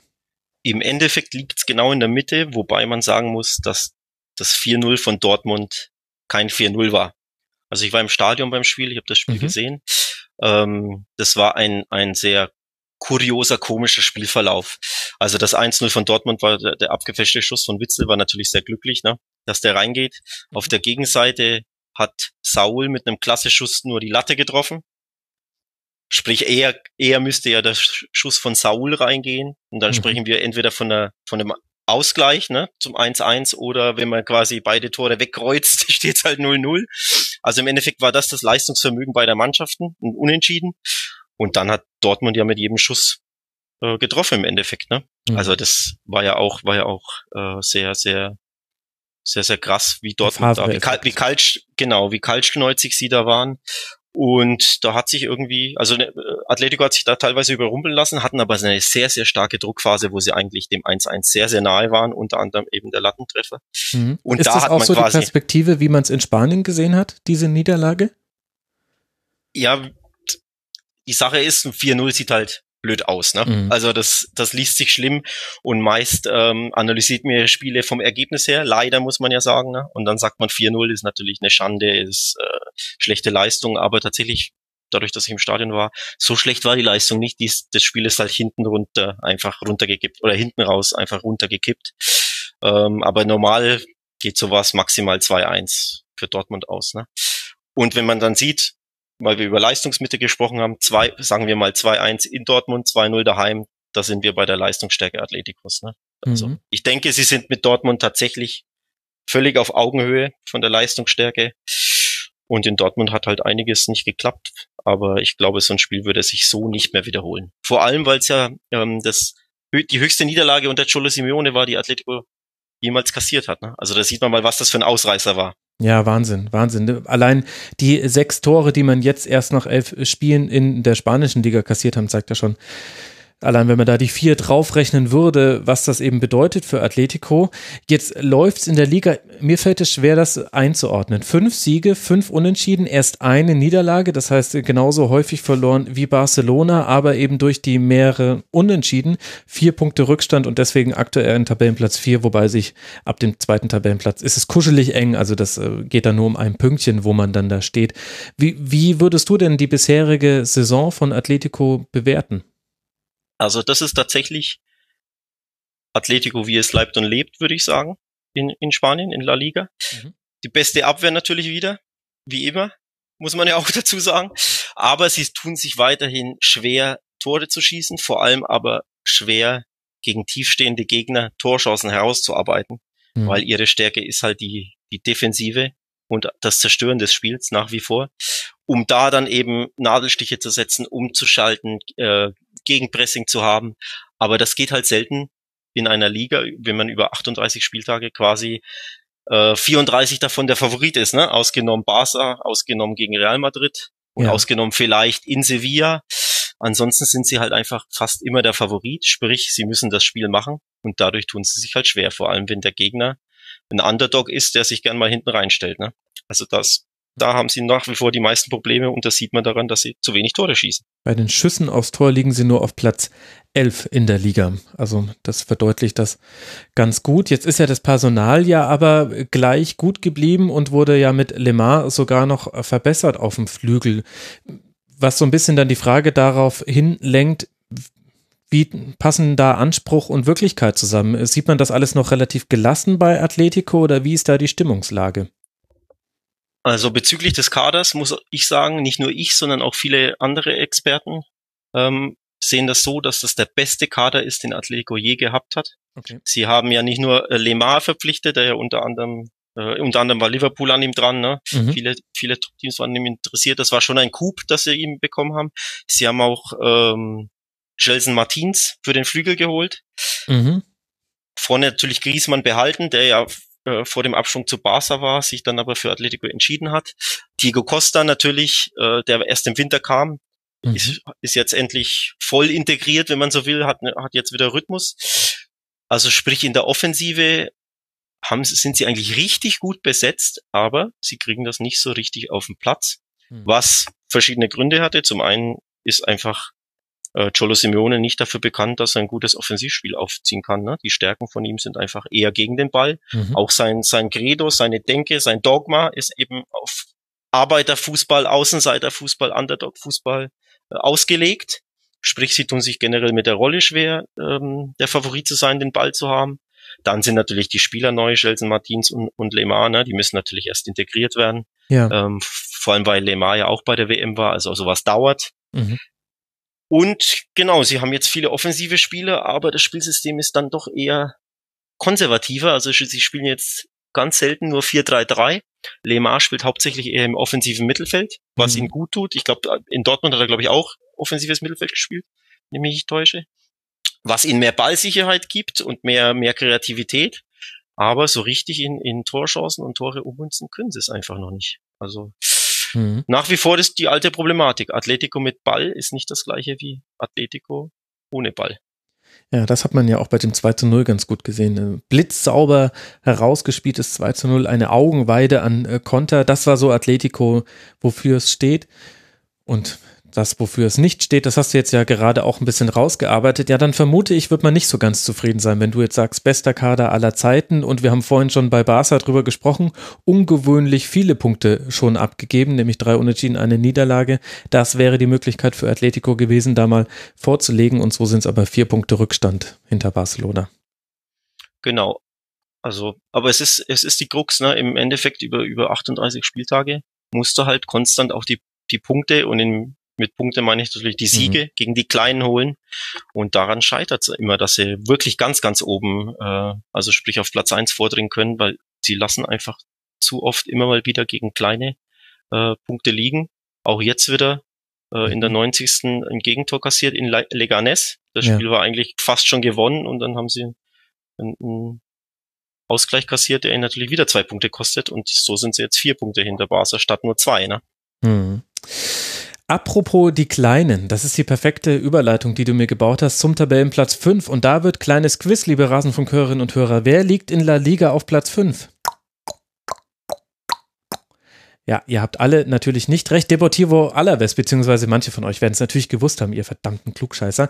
Im Endeffekt liegt es genau in der Mitte, wobei man sagen muss, dass das 4-0 von Dortmund kein 4-0 war. Also ich war im Stadion beim Spiel, ich habe das Spiel mhm. gesehen. Ähm, das war ein, ein sehr kurioser, komischer Spielverlauf. Also das 1-0 von Dortmund war der, der abgefälschte Schuss von Witzel, war natürlich sehr glücklich, ne, dass der reingeht. Auf mhm. der Gegenseite hat Saul mit einem klasse Schuss nur die Latte getroffen. Sprich, eher, eher müsste ja der Schuss von Saul reingehen. Und dann mhm. sprechen wir entweder von, der, von einem Ausgleich ne, zum 1-1 oder wenn man quasi beide Tore wegkreuzt, steht es halt 0-0. Also im Endeffekt war das das Leistungsvermögen beider Mannschaften, ein Unentschieden. Und dann hat Dortmund ja mit jedem Schuss äh, getroffen im Endeffekt. Ne? Mhm. Also das war ja auch, war ja auch äh, sehr, sehr, sehr, sehr krass, wie Dortmund da, wie, kalt, wie kalt, genau, wie kaltschneuzig sie da waren. Und da hat sich irgendwie, also ne, Atletico hat sich da teilweise überrumpeln lassen, hatten aber eine sehr, sehr starke Druckphase, wo sie eigentlich dem 1-1 sehr, sehr nahe waren, unter anderem eben der Lattentreffer. Mhm. Und Ist da das hat auch man so quasi, die Perspektive, wie man es in Spanien gesehen hat, diese Niederlage? Ja, die Sache ist, ein 4-0 sieht halt blöd aus. Ne? Mhm. Also das, das liest sich schlimm und meist ähm, analysiert mir Spiele vom Ergebnis her, leider muss man ja sagen. Ne? Und dann sagt man 4-0 ist natürlich eine Schande, ist äh, schlechte Leistung, aber tatsächlich dadurch, dass ich im Stadion war, so schlecht war die Leistung nicht. Dies, das Spiel ist halt hinten runter einfach runtergekippt oder hinten raus einfach runtergekippt. Ähm, aber normal geht sowas maximal 2-1 für Dortmund aus. Ne? Und wenn man dann sieht, weil wir über Leistungsmitte gesprochen haben, zwei, sagen wir mal 2-1 in Dortmund, 2-0 daheim, da sind wir bei der Leistungsstärke Atleticos. Ne? Also mhm. ich denke, sie sind mit Dortmund tatsächlich völlig auf Augenhöhe von der Leistungsstärke. Und in Dortmund hat halt einiges nicht geklappt, aber ich glaube, so ein Spiel würde sich so nicht mehr wiederholen. Vor allem, weil es ja ähm, das die höchste Niederlage unter Cholo Simeone war, die Atletico jemals kassiert hat. Ne? Also da sieht man mal, was das für ein Ausreißer war. Ja, Wahnsinn, Wahnsinn. Allein die sechs Tore, die man jetzt erst nach elf Spielen in der spanischen Liga kassiert haben, zeigt ja schon, Allein wenn man da die vier draufrechnen würde, was das eben bedeutet für Atletico. Jetzt läuft's in der Liga, mir fällt es schwer, das einzuordnen. Fünf Siege, fünf Unentschieden, erst eine Niederlage, das heißt genauso häufig verloren wie Barcelona, aber eben durch die mehrere Unentschieden, vier Punkte Rückstand und deswegen aktuell in Tabellenplatz vier, wobei sich ab dem zweiten Tabellenplatz ist es kuschelig eng, also das äh, geht dann nur um ein Pünktchen, wo man dann da steht. Wie, wie würdest du denn die bisherige Saison von Atletico bewerten? Also das ist tatsächlich Atletico, wie es leibt und lebt, würde ich sagen, in, in Spanien, in La Liga. Mhm. Die beste Abwehr natürlich wieder, wie immer, muss man ja auch dazu sagen. Aber sie tun sich weiterhin schwer, Tore zu schießen, vor allem aber schwer, gegen tiefstehende Gegner Torchancen herauszuarbeiten, mhm. weil ihre Stärke ist halt die, die Defensive und das Zerstören des Spiels nach wie vor, um da dann eben Nadelstiche zu setzen, umzuschalten, äh, Gegenpressing zu haben. Aber das geht halt selten in einer Liga, wenn man über 38 Spieltage quasi äh, 34 davon der Favorit ist, ne? Ausgenommen Barca, ausgenommen gegen Real Madrid und ja. ausgenommen vielleicht in Sevilla. Ansonsten sind sie halt einfach fast immer der Favorit, sprich, sie müssen das Spiel machen und dadurch tun sie sich halt schwer, vor allem wenn der Gegner ein Underdog ist, der sich gern mal hinten reinstellt. Ne? Also das, da haben sie nach wie vor die meisten Probleme und das sieht man daran, dass sie zu wenig Tore schießen. Bei den Schüssen aufs Tor liegen sie nur auf Platz 11 in der Liga. Also das verdeutlicht das ganz gut. Jetzt ist ja das Personal ja aber gleich gut geblieben und wurde ja mit Lemar sogar noch verbessert auf dem Flügel. Was so ein bisschen dann die Frage darauf hinlenkt, wie passen da Anspruch und Wirklichkeit zusammen? Sieht man das alles noch relativ gelassen bei Atletico oder wie ist da die Stimmungslage? Also bezüglich des Kaders muss ich sagen, nicht nur ich, sondern auch viele andere Experten ähm, sehen das so, dass das der beste Kader ist, den Atletico je gehabt hat. Okay. Sie haben ja nicht nur äh, Lemar verpflichtet, der ja unter anderem äh, unter anderem war Liverpool an ihm dran. Ne? Mhm. Viele, viele Teams waren ihm interessiert. Das war schon ein Coup, das sie ihm bekommen haben. Sie haben auch ähm, Gelson Martins für den Flügel geholt. Mhm. Vorne natürlich Griezmann behalten, der ja äh, vor dem Abschwung zu Barca war, sich dann aber für Atletico entschieden hat. Diego Costa natürlich, äh, der erst im Winter kam, mhm. ist, ist jetzt endlich voll integriert, wenn man so will, hat, hat jetzt wieder Rhythmus. Also sprich in der Offensive haben, sind sie eigentlich richtig gut besetzt, aber sie kriegen das nicht so richtig auf den Platz, mhm. was verschiedene Gründe hatte. Zum einen ist einfach äh, Cholo Simeone nicht dafür bekannt, dass er ein gutes Offensivspiel aufziehen kann. Ne? Die Stärken von ihm sind einfach eher gegen den Ball. Mhm. Auch sein, sein Credo, seine Denke, sein Dogma ist eben auf Arbeiterfußball, Außenseiterfußball, Underdog-Fußball äh, ausgelegt. Sprich, sie tun sich generell mit der Rolle schwer, ähm, der Favorit zu sein, den Ball zu haben. Dann sind natürlich die Spieler neu, Gelsen Martins und, und Lemar, ne? die müssen natürlich erst integriert werden. Ja. Ähm, vor allem, weil Lemar ja auch bei der WM war, also sowas dauert. Mhm. Und genau, sie haben jetzt viele offensive Spiele, aber das Spielsystem ist dann doch eher konservativer. Also sie spielen jetzt ganz selten nur 4-3-3. Lemar spielt hauptsächlich eher im offensiven Mittelfeld, was mhm. ihm gut tut. Ich glaube, in Dortmund hat er, glaube ich, auch offensives Mittelfeld gespielt, wenn ich mich nicht täusche. Was ihnen mehr Ballsicherheit gibt und mehr, mehr Kreativität. Aber so richtig in, in Torchancen und Tore ummünzen können sie es einfach noch nicht. Also Mhm. Nach wie vor ist die alte Problematik. Atletico mit Ball ist nicht das gleiche wie Atletico ohne Ball. Ja, das hat man ja auch bei dem 2 zu 0 ganz gut gesehen. Blitzsauber herausgespieltes 2 zu 0, eine Augenweide an äh, Konter. Das war so Atletico, wofür es steht. Und das, wofür es nicht steht, das hast du jetzt ja gerade auch ein bisschen rausgearbeitet. Ja, dann vermute ich, wird man nicht so ganz zufrieden sein, wenn du jetzt sagst, bester Kader aller Zeiten. Und wir haben vorhin schon bei Barca drüber gesprochen, ungewöhnlich viele Punkte schon abgegeben, nämlich drei Unentschieden, eine Niederlage. Das wäre die Möglichkeit für Atletico gewesen, da mal vorzulegen. Und so sind es aber vier Punkte Rückstand hinter Barcelona. Genau. Also, aber es ist, es ist die Krux, ne? Im Endeffekt über, über 38 Spieltage musst du halt konstant auch die, die Punkte und in mit Punkte meine ich natürlich die Siege mhm. gegen die Kleinen holen. Und daran scheitert es immer, dass sie wirklich ganz, ganz oben, äh, also sprich auf Platz eins vordringen können, weil sie lassen einfach zu oft immer mal wieder gegen kleine äh, Punkte liegen. Auch jetzt wieder äh, in der 90. Mhm. ein Gegentor kassiert in Leganes. Das Spiel ja. war eigentlich fast schon gewonnen und dann haben sie einen, einen Ausgleich kassiert, der ihnen natürlich wieder zwei Punkte kostet und so sind sie jetzt vier Punkte hinter Barca statt nur zwei. Ne? Mhm. Apropos die Kleinen, das ist die perfekte Überleitung, die du mir gebaut hast zum Tabellenplatz 5. Und da wird kleines Quiz, liebe Rasenfunkhörerinnen und Hörer. Wer liegt in La Liga auf Platz 5? Ja, ihr habt alle natürlich nicht recht. Deportivo Alaves, beziehungsweise manche von euch werden es natürlich gewusst haben, ihr verdammten Klugscheißer.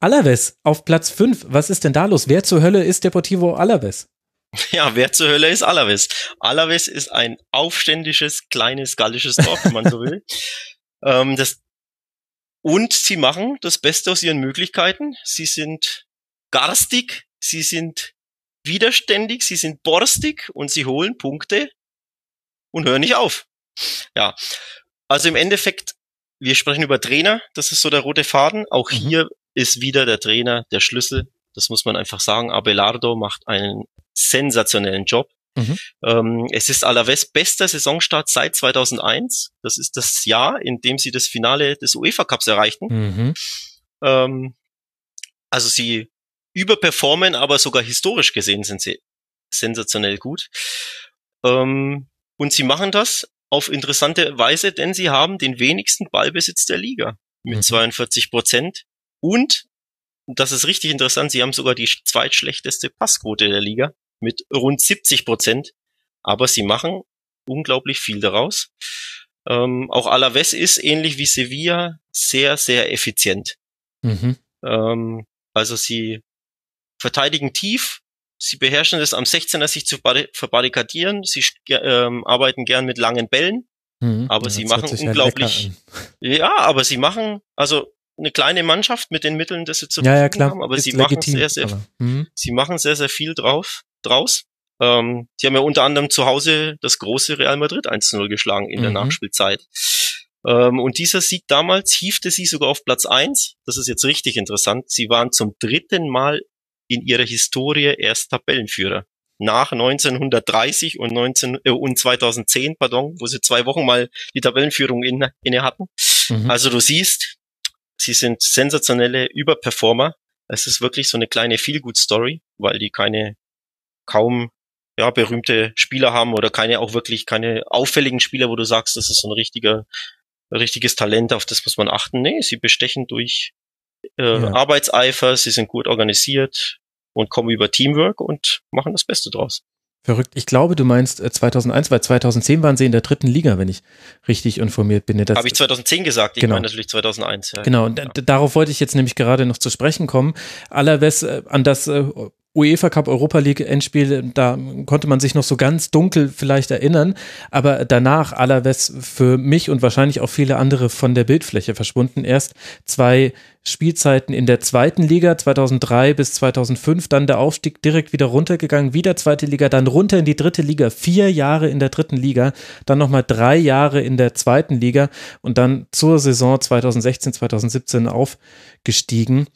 Alaves auf Platz 5. Was ist denn da los? Wer zur Hölle ist Deportivo Alaves? Ja, wer zur Hölle ist Alaves? Alaves ist ein aufständisches, kleines gallisches Dorf, wenn man so will. Ähm, das, und sie machen das Beste aus ihren Möglichkeiten. Sie sind garstig, sie sind widerständig, sie sind borstig und sie holen Punkte und hören nicht auf. Ja, also im Endeffekt, wir sprechen über Trainer, das ist so der rote Faden. Auch mhm. hier ist wieder der Trainer der Schlüssel. Das muss man einfach sagen. Abelardo macht einen sensationellen Job. Mhm. Ähm, es ist Alaves bester Saisonstart seit 2001. Das ist das Jahr, in dem sie das Finale des UEFA Cups erreichten. Mhm. Ähm, also sie überperformen, aber sogar historisch gesehen sind sie sensationell gut. Ähm, und sie machen das auf interessante Weise, denn sie haben den wenigsten Ballbesitz der Liga mit mhm. 42 Prozent. Und, das ist richtig interessant, sie haben sogar die zweitschlechteste Passquote der Liga mit rund 70 Prozent. Aber sie machen unglaublich viel daraus. Ähm, auch Alaves ist ähnlich wie Sevilla sehr, sehr effizient. Mhm. Ähm, also sie verteidigen tief, sie beherrschen es am 16er sich zu verbarrikadieren, sie ähm, arbeiten gern mit langen Bällen, mhm, aber sie machen unglaublich, ja, aber sie machen, also eine kleine Mannschaft mit den Mitteln, dass sie zu ja, ja, klar. haben, aber Ist sie legitim, machen sehr, sehr, aber, mhm. sie machen sehr, sehr viel drauf, draus. Ähm, sie haben ja unter anderem zu Hause das große Real Madrid 1-0 geschlagen in der mhm. Nachspielzeit. Ähm, und dieser Sieg damals hiefte sie sogar auf Platz eins. Das ist jetzt richtig interessant. Sie waren zum dritten Mal in ihrer Historie erst Tabellenführer. Nach 1930 und, 19, äh, und 2010, pardon, wo sie zwei Wochen mal die Tabellenführung inne, inne hatten. Mhm. Also du siehst, sie sind sensationelle Überperformer. Es ist wirklich so eine kleine Feel-Good-Story, weil die keine kaum ja, berühmte Spieler haben oder keine auch wirklich keine auffälligen Spieler, wo du sagst, das ist so ein richtiger richtiges Talent, auf das muss man achten. Nee, sie bestechen durch äh, ja. Arbeitseifer, sie sind gut organisiert und kommen über Teamwork und machen das Beste draus. Verrückt. Ich glaube, du meinst 2001, äh, weil 2010 waren sie in der dritten Liga, wenn ich richtig informiert bin. Habe ich 2010 gesagt? Ich genau. meine natürlich 2001. Ja. Genau, und ja. darauf wollte ich jetzt nämlich gerade noch zu sprechen kommen. Allerwes äh, an das äh, UEFA Cup Europa League Endspiel, da konnte man sich noch so ganz dunkel vielleicht erinnern, aber danach Alaves für mich und wahrscheinlich auch viele andere von der Bildfläche verschwunden. Erst zwei Spielzeiten in der zweiten Liga 2003 bis 2005, dann der Aufstieg direkt wieder runtergegangen, wieder zweite Liga, dann runter in die dritte Liga, vier Jahre in der dritten Liga, dann nochmal drei Jahre in der zweiten Liga und dann zur Saison 2016, 2017 aufgestiegen.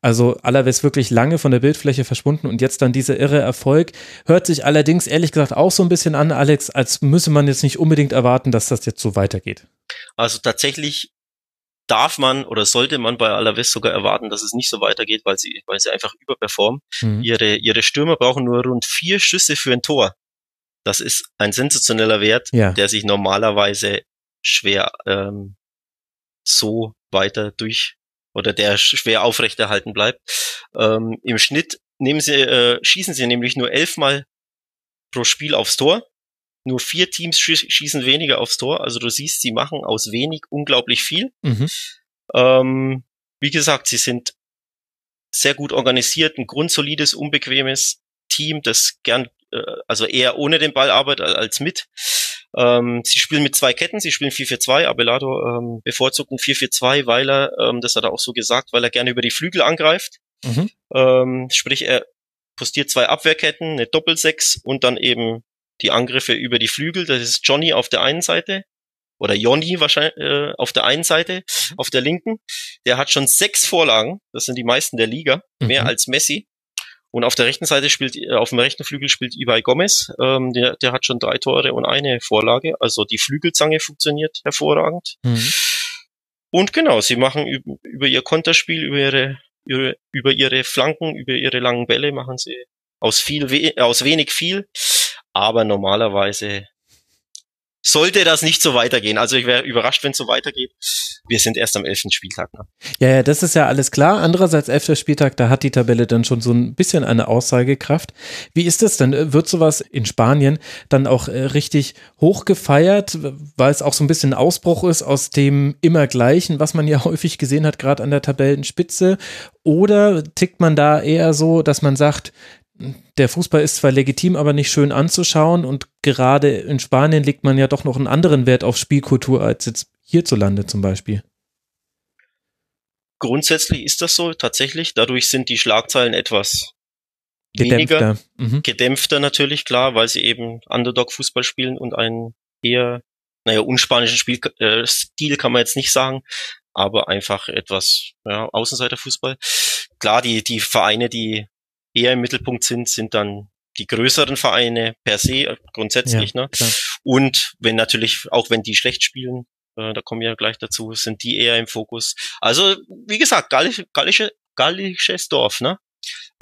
Also Alaves wirklich lange von der Bildfläche verschwunden und jetzt dann dieser irre Erfolg. Hört sich allerdings ehrlich gesagt auch so ein bisschen an, Alex, als müsse man jetzt nicht unbedingt erwarten, dass das jetzt so weitergeht. Also tatsächlich darf man oder sollte man bei Alaves sogar erwarten, dass es nicht so weitergeht, weil sie, weil sie einfach überperformen. Mhm. Ihre, ihre Stürmer brauchen nur rund vier Schüsse für ein Tor. Das ist ein sensationeller Wert, ja. der sich normalerweise schwer ähm, so weiter durch oder der schwer aufrechterhalten bleibt. Ähm, Im Schnitt nehmen sie, äh, schießen sie nämlich nur elfmal pro Spiel aufs Tor. Nur vier Teams schießen weniger aufs Tor. Also du siehst, sie machen aus wenig unglaublich viel. Mhm. Ähm, wie gesagt, sie sind sehr gut organisiert, ein grundsolides, unbequemes Team, das gern, äh, also eher ohne den Ball arbeitet als mit. Ähm, sie spielen mit zwei Ketten, sie spielen 4-4-2. Abelado ähm, bevorzugt ein 4-4-2, weil er, ähm, das hat er auch so gesagt, weil er gerne über die Flügel angreift. Mhm. Ähm, sprich, er postiert zwei Abwehrketten, eine Doppelsechs und dann eben die Angriffe über die Flügel. Das ist Johnny auf der einen Seite oder Jonny wahrscheinlich äh, auf der einen Seite, mhm. auf der linken. Der hat schon sechs Vorlagen, das sind die meisten der Liga, mhm. mehr als Messi. Und auf der rechten Seite spielt, äh, auf dem rechten Flügel spielt Ibai Gomez. Ähm, der, der hat schon drei Tore und eine Vorlage. Also die Flügelzange funktioniert hervorragend. Mhm. Und genau, sie machen über, ihr Konterspiel, über ihre, über, über ihre Flanken, über ihre langen Bälle machen sie aus viel, aus wenig viel. Aber normalerweise sollte das nicht so weitergehen. Also ich wäre überrascht, wenn es so weitergeht. Wir sind erst am elften Spieltag. Ne? Ja, ja, das ist ja alles klar. Andererseits elfter Spieltag, da hat die Tabelle dann schon so ein bisschen eine Aussagekraft. Wie ist das denn? Wird sowas in Spanien dann auch äh, richtig hoch gefeiert, weil es auch so ein bisschen Ausbruch ist aus dem immer Gleichen, was man ja häufig gesehen hat, gerade an der Tabellenspitze? Oder tickt man da eher so, dass man sagt, der Fußball ist zwar legitim, aber nicht schön anzuschauen und gerade in Spanien legt man ja doch noch einen anderen Wert auf Spielkultur als jetzt hierzulande zum Beispiel. Grundsätzlich ist das so, tatsächlich. Dadurch sind die Schlagzeilen etwas gedämpfter. weniger, mhm. gedämpfter natürlich, klar, weil sie eben Underdog-Fußball spielen und einen eher, naja, unspanischen Spielstil äh, kann man jetzt nicht sagen, aber einfach etwas ja, Außenseiterfußball. Klar, die, die Vereine, die eher im Mittelpunkt sind, sind dann die größeren Vereine per se äh, grundsätzlich, ja, ne? Klar. Und wenn natürlich, auch wenn die schlecht spielen, äh, da kommen wir gleich dazu, sind die eher im Fokus. Also, wie gesagt, gallische, gallische, gallisches Dorf, ne?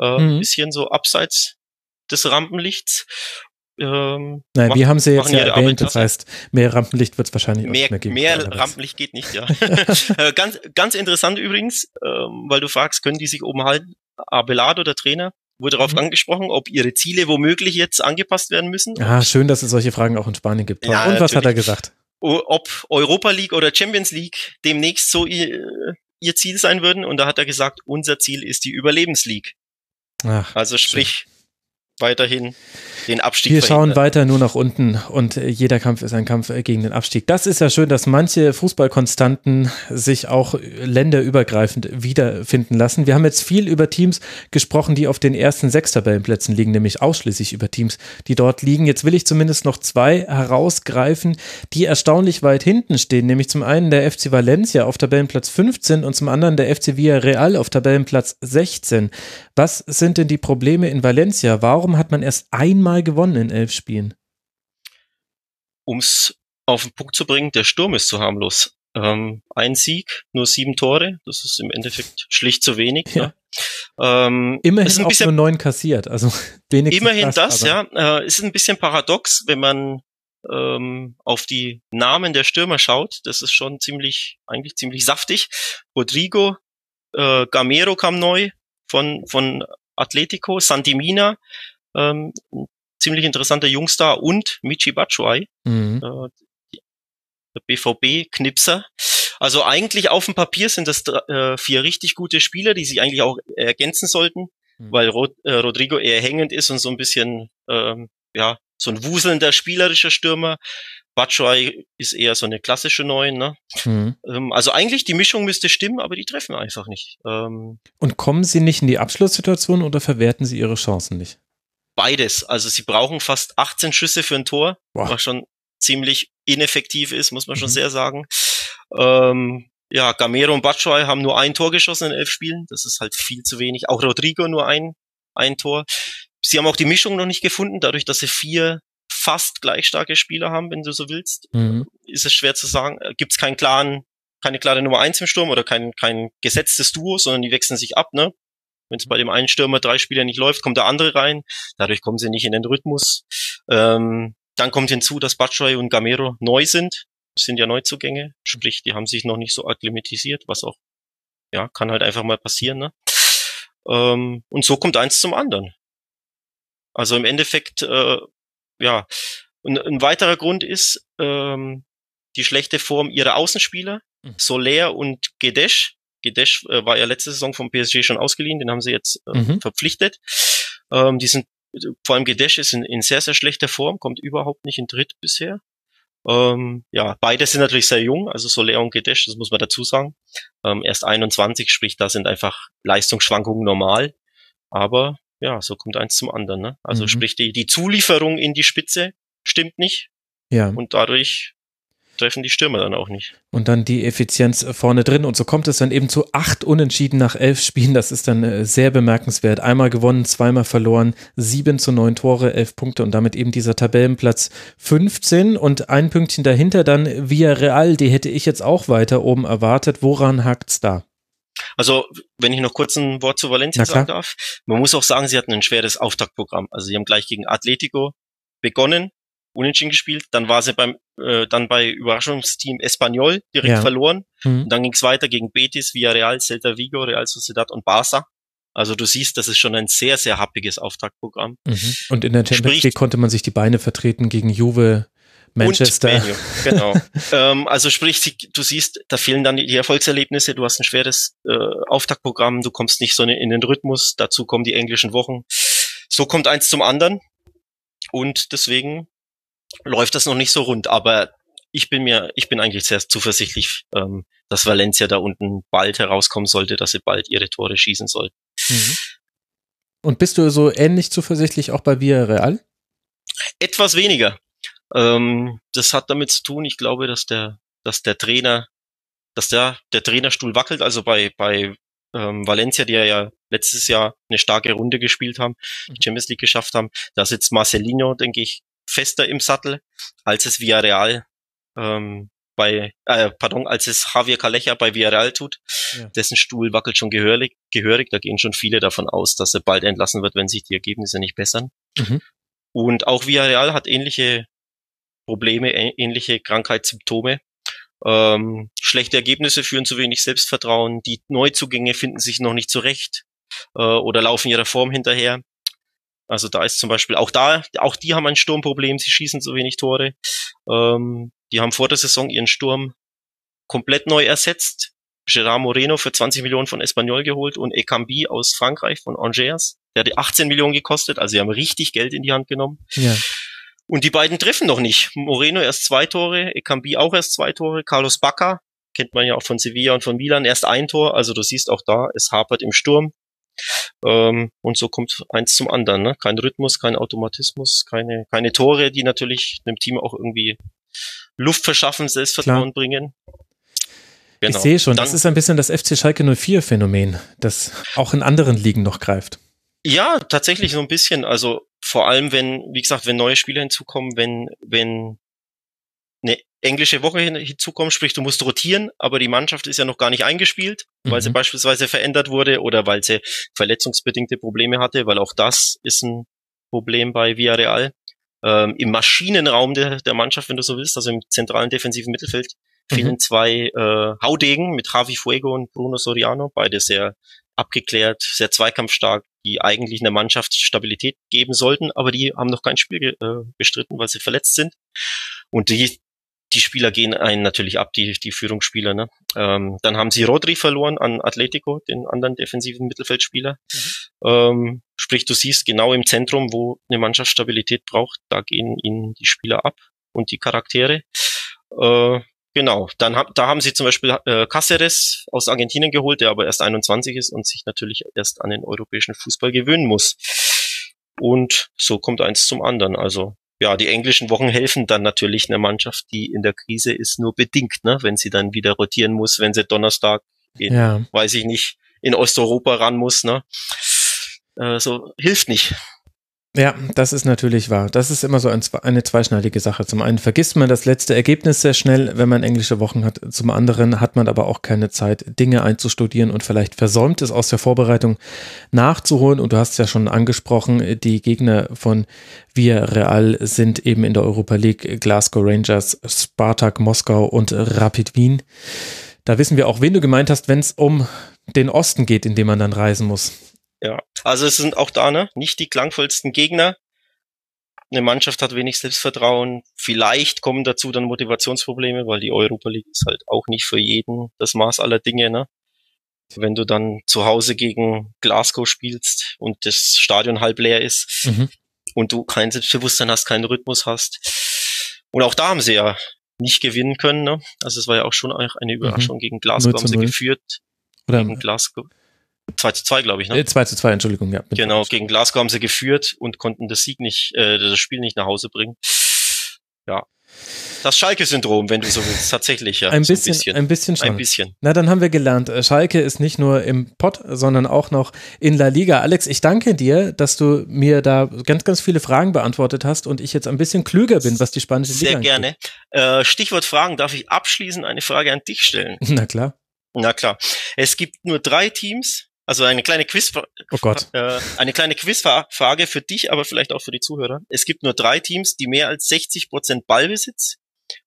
Äh, mhm. Bisschen so abseits des Rampenlichts. Ähm, Nein, wir haben sie jetzt ja erwähnt, das heißt, mehr Rampenlicht wird es wahrscheinlich mehr, mehr geben. Mehr Rampenlicht geht nicht, ja. Äh, ganz, ganz interessant übrigens, ähm, weil du fragst, können die sich oben halten? Abelado, der Trainer, wurde darauf mhm. angesprochen, ob ihre Ziele womöglich jetzt angepasst werden müssen. Ah, schön, dass es solche Fragen auch in Spanien gibt. Ja, Und was natürlich. hat er gesagt? Ob Europa League oder Champions League demnächst so ihr, ihr Ziel sein würden. Und da hat er gesagt, unser Ziel ist die Überlebensleague. Ach, also sprich, schön weiterhin den Abstieg Wir schauen weiter nur nach unten und jeder Kampf ist ein Kampf gegen den Abstieg. Das ist ja schön, dass manche Fußballkonstanten sich auch länderübergreifend wiederfinden lassen. Wir haben jetzt viel über Teams gesprochen, die auf den ersten sechs Tabellenplätzen liegen, nämlich ausschließlich über Teams, die dort liegen. Jetzt will ich zumindest noch zwei herausgreifen, die erstaunlich weit hinten stehen, nämlich zum einen der FC Valencia auf Tabellenplatz 15 und zum anderen der FC Villarreal auf Tabellenplatz 16. Was sind denn die Probleme in Valencia? Warum hat man erst einmal gewonnen in elf Spielen? Um es auf den Punkt zu bringen, der Sturm ist zu harmlos. Ähm, ein Sieg, nur sieben Tore, das ist im Endeffekt schlicht zu wenig. Ja. Ja. Ähm, immerhin ist ein bisschen, nur neun kassiert, also wenigstens Immerhin das, das ja. Äh, ist ein bisschen paradox, wenn man ähm, auf die Namen der Stürmer schaut. Das ist schon ziemlich, eigentlich ziemlich saftig. Rodrigo, äh, Gamero kam neu, von, von Atletico, Santimina, ähm, ziemlich interessanter Jungstar und Michi Batshuayi, mhm. äh, BVB-Knipser. Also eigentlich auf dem Papier sind das äh, vier richtig gute Spieler, die sich eigentlich auch ergänzen sollten, mhm. weil Rod äh, Rodrigo eher hängend ist und so ein bisschen, ähm, ja, so ein wuselnder spielerischer Stürmer. Batshuayi ist eher so eine klassische Neun. Ne? Mhm. Ähm, also eigentlich die Mischung müsste stimmen, aber die treffen einfach nicht. Ähm, Und kommen sie nicht in die Abschlusssituation oder verwerten sie ihre Chancen nicht? Beides. Also sie brauchen fast 18 Schüsse für ein Tor, Boah. was schon ziemlich ineffektiv ist, muss man schon mhm. sehr sagen. Ähm, ja, Gamero und Batshuayi haben nur ein Tor geschossen in elf Spielen. Das ist halt viel zu wenig. Auch Rodrigo nur ein, ein Tor. Sie haben auch die Mischung noch nicht gefunden, dadurch, dass sie vier fast gleich starke Spieler haben, wenn du so willst, mhm. ist es schwer zu sagen. Äh, Gibt es keinen klaren, keine klare Nummer eins im Sturm oder kein, kein gesetztes Duo, sondern die wechseln sich ab, ne? Wenn es bei dem einen Stürmer drei Spieler nicht läuft, kommt der andere rein. Dadurch kommen sie nicht in den Rhythmus. Ähm, dann kommt hinzu, dass Batshuayi und Gamero neu sind. Das sind ja Neuzugänge. Sprich, die haben sich noch nicht so akklimatisiert, was auch, ja, kann halt einfach mal passieren, ne? Ähm, und so kommt eins zum anderen. Also im Endeffekt äh, ja, und ein weiterer Grund ist ähm, die schlechte Form ihrer Außenspieler, mhm. Soler und Gedesch. Gedesch äh, war ja letzte Saison vom PSG schon ausgeliehen, den haben sie jetzt äh, mhm. verpflichtet. Ähm, die sind, vor allem Gedesch ist in, in sehr, sehr schlechter Form, kommt überhaupt nicht in Dritt bisher. Ähm, ja, beide sind natürlich sehr jung, also Soler und Gedesch, das muss man dazu sagen. Ähm, erst 21, sprich, da sind einfach Leistungsschwankungen normal. Aber ja, so kommt eins zum anderen. Ne? Also mhm. sprich, die, die Zulieferung in die Spitze stimmt nicht. Ja. Und dadurch treffen die Stürmer dann auch nicht. Und dann die Effizienz vorne drin. Und so kommt es dann eben zu acht Unentschieden nach elf Spielen. Das ist dann äh, sehr bemerkenswert. Einmal gewonnen, zweimal verloren, sieben zu neun Tore, elf Punkte und damit eben dieser Tabellenplatz 15 und ein Pünktchen dahinter dann Via Real. Die hätte ich jetzt auch weiter oben erwartet. Woran hakt's da? Also, wenn ich noch kurz ein Wort zu Valencia sagen darf. Man muss auch sagen, sie hatten ein schweres Auftaktprogramm. Also, sie haben gleich gegen Atletico begonnen, unentschieden gespielt. Dann war sie beim, äh, dann bei Überraschungsteam Espanyol direkt ja. verloren. Mhm. Und dann ging es weiter gegen Betis, Villarreal, Celta Vigo, Real Sociedad und Barça. Also du siehst, das ist schon ein sehr, sehr happiges Auftaktprogramm. Mhm. Und in der Champions League konnte man sich die Beine vertreten gegen Juve, Manchester. Und Menu, genau. ähm, also sprich, du siehst, da fehlen dann die Erfolgserlebnisse, du hast ein schweres äh, Auftaktprogramm, du kommst nicht so in den Rhythmus, dazu kommen die englischen Wochen. So kommt eins zum anderen und deswegen läuft das noch nicht so rund, aber ich bin mir, ich bin eigentlich sehr zuversichtlich, ähm, dass Valencia da unten bald herauskommen sollte, dass sie bald ihre Tore schießen soll. Mhm. Und bist du so ähnlich zuversichtlich auch bei Villarreal? Etwas weniger. Ähm, das hat damit zu tun, ich glaube, dass der, dass der Trainer, dass der, der Trainerstuhl wackelt, also bei, bei ähm, Valencia, die ja letztes Jahr eine starke Runde gespielt haben, die mhm. Champions League geschafft haben. Da sitzt Marcelino, denke ich, fester im Sattel, als es Villarreal ähm, bei, äh, pardon, als es Javier Calleja bei Villarreal tut. Ja. Dessen Stuhl wackelt schon gehörig, gehörig. Da gehen schon viele davon aus, dass er bald entlassen wird, wenn sich die Ergebnisse nicht bessern. Mhm. Und auch Villarreal hat ähnliche Probleme, ähnliche Krankheitssymptome. Ähm, schlechte Ergebnisse führen zu wenig Selbstvertrauen. Die Neuzugänge finden sich noch nicht zurecht äh, oder laufen ihrer Form hinterher. Also da ist zum Beispiel auch da, auch die haben ein Sturmproblem. Sie schießen zu wenig Tore. Ähm, die haben vor der Saison ihren Sturm komplett neu ersetzt. Gerard Moreno für 20 Millionen von Espanyol geholt und Ekambi aus Frankreich von Angers. Der hat 18 Millionen gekostet, also sie haben richtig Geld in die Hand genommen. Ja. Und die beiden treffen noch nicht. Moreno erst zwei Tore, Ekambi auch erst zwei Tore, Carlos Bacca, kennt man ja auch von Sevilla und von Milan, erst ein Tor. Also du siehst auch da, es hapert im Sturm. Ähm, und so kommt eins zum anderen. Ne? Kein Rhythmus, kein Automatismus, keine, keine Tore, die natürlich dem Team auch irgendwie Luft verschaffen, Selbstvertrauen Klar. bringen. Genau. Ich sehe schon, Dann, das ist ein bisschen das FC Schalke 04 Phänomen, das auch in anderen Ligen noch greift. Ja, tatsächlich so ein bisschen. Also vor allem, wenn, wie gesagt, wenn neue Spieler hinzukommen, wenn, wenn englische Woche hinzukommt, sprich, du musst rotieren, aber die Mannschaft ist ja noch gar nicht eingespielt, mhm. weil sie mhm. beispielsweise verändert wurde oder weil sie verletzungsbedingte Probleme hatte, weil auch das ist ein Problem bei Villarreal. Ähm, Im Maschinenraum der, der Mannschaft, wenn du so willst, also im zentralen defensiven Mittelfeld, fehlen mhm. zwei äh, Haudegen mit Javi Fuego und Bruno Soriano, beide sehr abgeklärt, sehr zweikampfstark, die eigentlich in der Mannschaft Stabilität geben sollten, aber die haben noch kein Spiel äh, bestritten, weil sie verletzt sind. Und die, die Spieler gehen einen natürlich ab, die, die Führungsspieler. Ne? Ähm, dann haben sie Rodri verloren an Atletico, den anderen defensiven Mittelfeldspieler. Mhm. Ähm, sprich, du siehst genau im Zentrum, wo eine Mannschaft Stabilität braucht, da gehen ihnen die Spieler ab und die Charaktere. Äh, Genau, dann da haben sie zum Beispiel äh, Cáceres aus Argentinien geholt, der aber erst 21 ist und sich natürlich erst an den europäischen Fußball gewöhnen muss. Und so kommt eins zum anderen. Also ja, die englischen Wochen helfen dann natürlich einer Mannschaft, die in der Krise ist, nur bedingt, ne? wenn sie dann wieder rotieren muss, wenn sie Donnerstag in, ja. weiß ich nicht, in Osteuropa ran muss. Ne? Äh, so hilft nicht. Ja, das ist natürlich wahr. Das ist immer so ein, eine zweischneidige Sache. Zum einen vergisst man das letzte Ergebnis sehr schnell, wenn man englische Wochen hat. Zum anderen hat man aber auch keine Zeit, Dinge einzustudieren und vielleicht versäumt es aus der Vorbereitung nachzuholen. Und du hast es ja schon angesprochen, die Gegner von Villarreal sind eben in der Europa League Glasgow Rangers, Spartak Moskau und Rapid Wien. Da wissen wir auch, wen du gemeint hast, wenn es um den Osten geht, in dem man dann reisen muss. Ja, also es sind auch da ne, nicht die klangvollsten Gegner. Eine Mannschaft hat wenig Selbstvertrauen. Vielleicht kommen dazu dann Motivationsprobleme, weil die Europa League ist halt auch nicht für jeden das Maß aller Dinge. Ne? Wenn du dann zu Hause gegen Glasgow spielst und das Stadion halb leer ist mhm. und du kein Selbstbewusstsein hast, keinen Rhythmus hast. Und auch da haben sie ja nicht gewinnen können. Ne? Also es war ja auch schon eine Überraschung. Mhm. Gegen Glasgow haben sie geführt. Oder gegen Glasgow. 2 zu 2, glaube ich, ne? 2 äh, zu 2, Entschuldigung, ja. Genau, gegen Glasgow haben sie geführt und konnten das Sieg nicht, äh, das Spiel nicht nach Hause bringen. Ja. Das Schalke-Syndrom, wenn du so willst, tatsächlich, ja. Ein bisschen, so ein bisschen, ein bisschen schon. Ein bisschen. Na, dann haben wir gelernt, äh, Schalke ist nicht nur im Pott, sondern auch noch in La Liga. Alex, ich danke dir, dass du mir da ganz, ganz viele Fragen beantwortet hast und ich jetzt ein bisschen klüger bin, was die spanische Liga angeht. Sehr gerne. Äh, Stichwort Fragen, darf ich abschließend eine Frage an dich stellen? Na klar. Na klar. Es gibt nur drei Teams, also eine kleine Quiz, oh Gott. Äh, eine kleine Quizfrage für dich, aber vielleicht auch für die Zuhörer. Es gibt nur drei Teams, die mehr als 60 Prozent Ballbesitz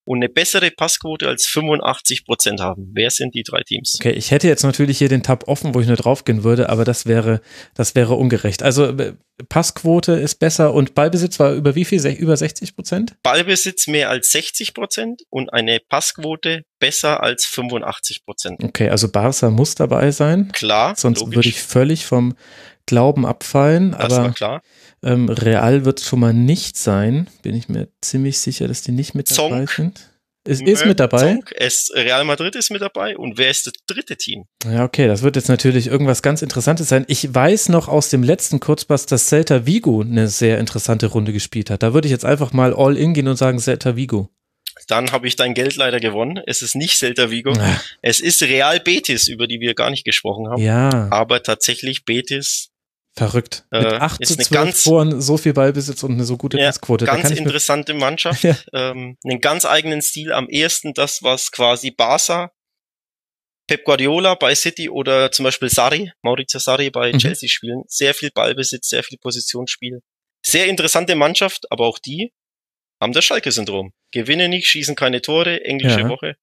und eine bessere Passquote als 85 Prozent haben. Wer sind die drei Teams? Okay, ich hätte jetzt natürlich hier den Tab offen, wo ich nur draufgehen würde, aber das wäre, das wäre ungerecht. Also äh, Passquote ist besser und Ballbesitz war über wie viel? Über 60 Prozent? Ballbesitz mehr als 60 Prozent und eine Passquote besser als 85 Prozent. Okay, also Barca muss dabei sein. Klar. Sonst logisch. würde ich völlig vom Glauben abfallen. Das aber war klar. Ähm, Real wird schon mal nicht sein. Bin ich mir ziemlich sicher, dass die nicht mit dabei Zonk. sind. Es ist mit dabei. Zonk, es, Real Madrid ist mit dabei. Und wer ist das dritte Team? Ja, okay, das wird jetzt natürlich irgendwas ganz Interessantes sein. Ich weiß noch aus dem letzten Kurzpass, dass Celta Vigo eine sehr interessante Runde gespielt hat. Da würde ich jetzt einfach mal all in gehen und sagen Celta Vigo. dann habe ich dein Geld leider gewonnen. Es ist nicht Celta Vigo. Ach. Es ist Real Betis, über die wir gar nicht gesprochen haben. Ja. Aber tatsächlich Betis. Verrückt. Mit äh, 8 zu 12 ganz, Toren, so viel Ballbesitz und eine so gute ja, Passquote. Ganz interessante Mannschaft. Ja. Ähm, einen ganz eigenen Stil. Am ersten das, was quasi Barca, Pep Guardiola bei City oder zum Beispiel Sari, Maurizio Sari bei mhm. Chelsea spielen. Sehr viel Ballbesitz, sehr viel Positionsspiel. Sehr interessante Mannschaft, aber auch die haben das Schalke-Syndrom. Gewinnen nicht, schießen keine Tore, englische ja. Woche.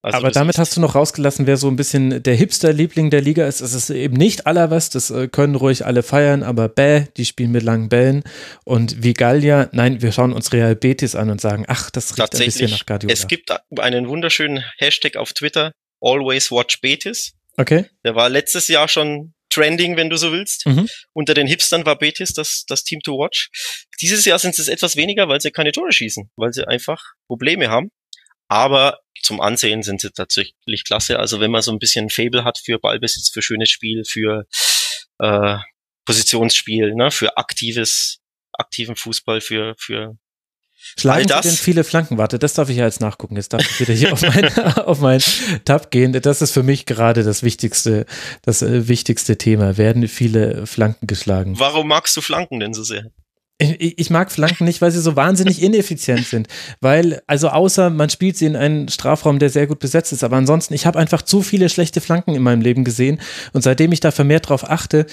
Also Aber damit hast du noch rausgelassen, wer so ein bisschen der Hipster-Liebling der Liga ist. Es ist eben nicht aller was, das äh, können ruhig alle feiern, aber bäh, die spielen mit langen Bällen. Und wie Gallia, nein, wir schauen uns Real Betis an und sagen, ach, das riecht ein bisschen nach Guardiola. Es gibt einen wunderschönen Hashtag auf Twitter, Always Watch Betis. Okay. Der war letztes Jahr schon trending, wenn du so willst. Mhm. Unter den Hipstern war Betis das, das Team to watch. Dieses Jahr sind es etwas weniger, weil sie keine Tore schießen, weil sie einfach Probleme haben. Aber zum Ansehen sind sie tatsächlich klasse. Also wenn man so ein bisschen Fable hat für Ballbesitz, für schönes Spiel, für äh, Positionsspiel, ne, für aktives, aktiven Fußball, für, für Schlagen Sie denn viele Flanken? Warte, das darf ich ja jetzt nachgucken. Jetzt darf ich wieder hier auf mein, auf mein Tab gehen. Das ist für mich gerade das wichtigste, das äh, wichtigste Thema. Werden viele Flanken geschlagen? Warum magst du Flanken denn so sehr? Ich, ich mag Flanken nicht, weil sie so wahnsinnig ineffizient sind. Weil, also außer man spielt sie in einen Strafraum, der sehr gut besetzt ist. Aber ansonsten, ich habe einfach zu viele schlechte Flanken in meinem Leben gesehen. Und seitdem ich da vermehrt drauf achte,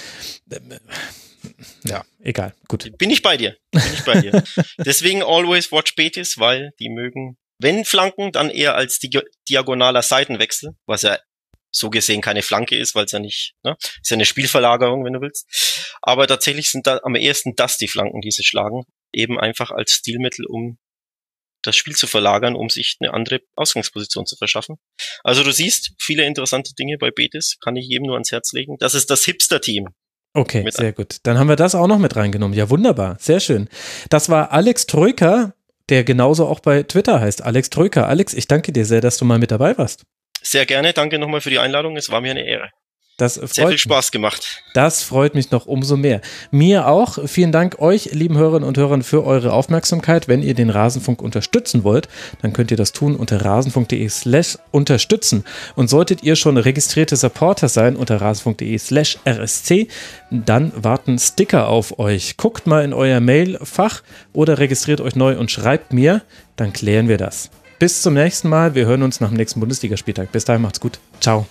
ja, egal, gut. Bin ich bei dir. Bin ich bei dir. Deswegen always watch Betis, weil die mögen, wenn Flanken, dann eher als di diagonaler Seitenwechsel, was ja so gesehen keine Flanke ist, weil es ja nicht, ne, ist ja eine Spielverlagerung, wenn du willst. Aber tatsächlich sind da am ersten das die Flanken, die sie schlagen, eben einfach als Stilmittel, um das Spiel zu verlagern, um sich eine andere Ausgangsposition zu verschaffen. Also du siehst viele interessante Dinge bei Betis, kann ich jedem nur ans Herz legen. Das ist das Hipster-Team. Okay, sehr gut. Dann haben wir das auch noch mit reingenommen. Ja, wunderbar. Sehr schön. Das war Alex Troika, der genauso auch bei Twitter heißt. Alex Troika. Alex, ich danke dir sehr, dass du mal mit dabei warst. Sehr gerne. Danke nochmal für die Einladung. Es war mir eine Ehre. Das freut Sehr viel Spaß gemacht. Das freut mich noch umso mehr. Mir auch. Vielen Dank euch, lieben Hörerinnen und Hörern, für eure Aufmerksamkeit. Wenn ihr den Rasenfunk unterstützen wollt, dann könnt ihr das tun unter rasenfunk.de slash unterstützen. Und solltet ihr schon registrierte Supporter sein unter rasenfunk.de slash rsc, dann warten Sticker auf euch. Guckt mal in euer Mailfach oder registriert euch neu und schreibt mir, dann klären wir das. Bis zum nächsten Mal. Wir hören uns nach dem nächsten Bundesligaspieltag. Bis dahin macht's gut. Ciao.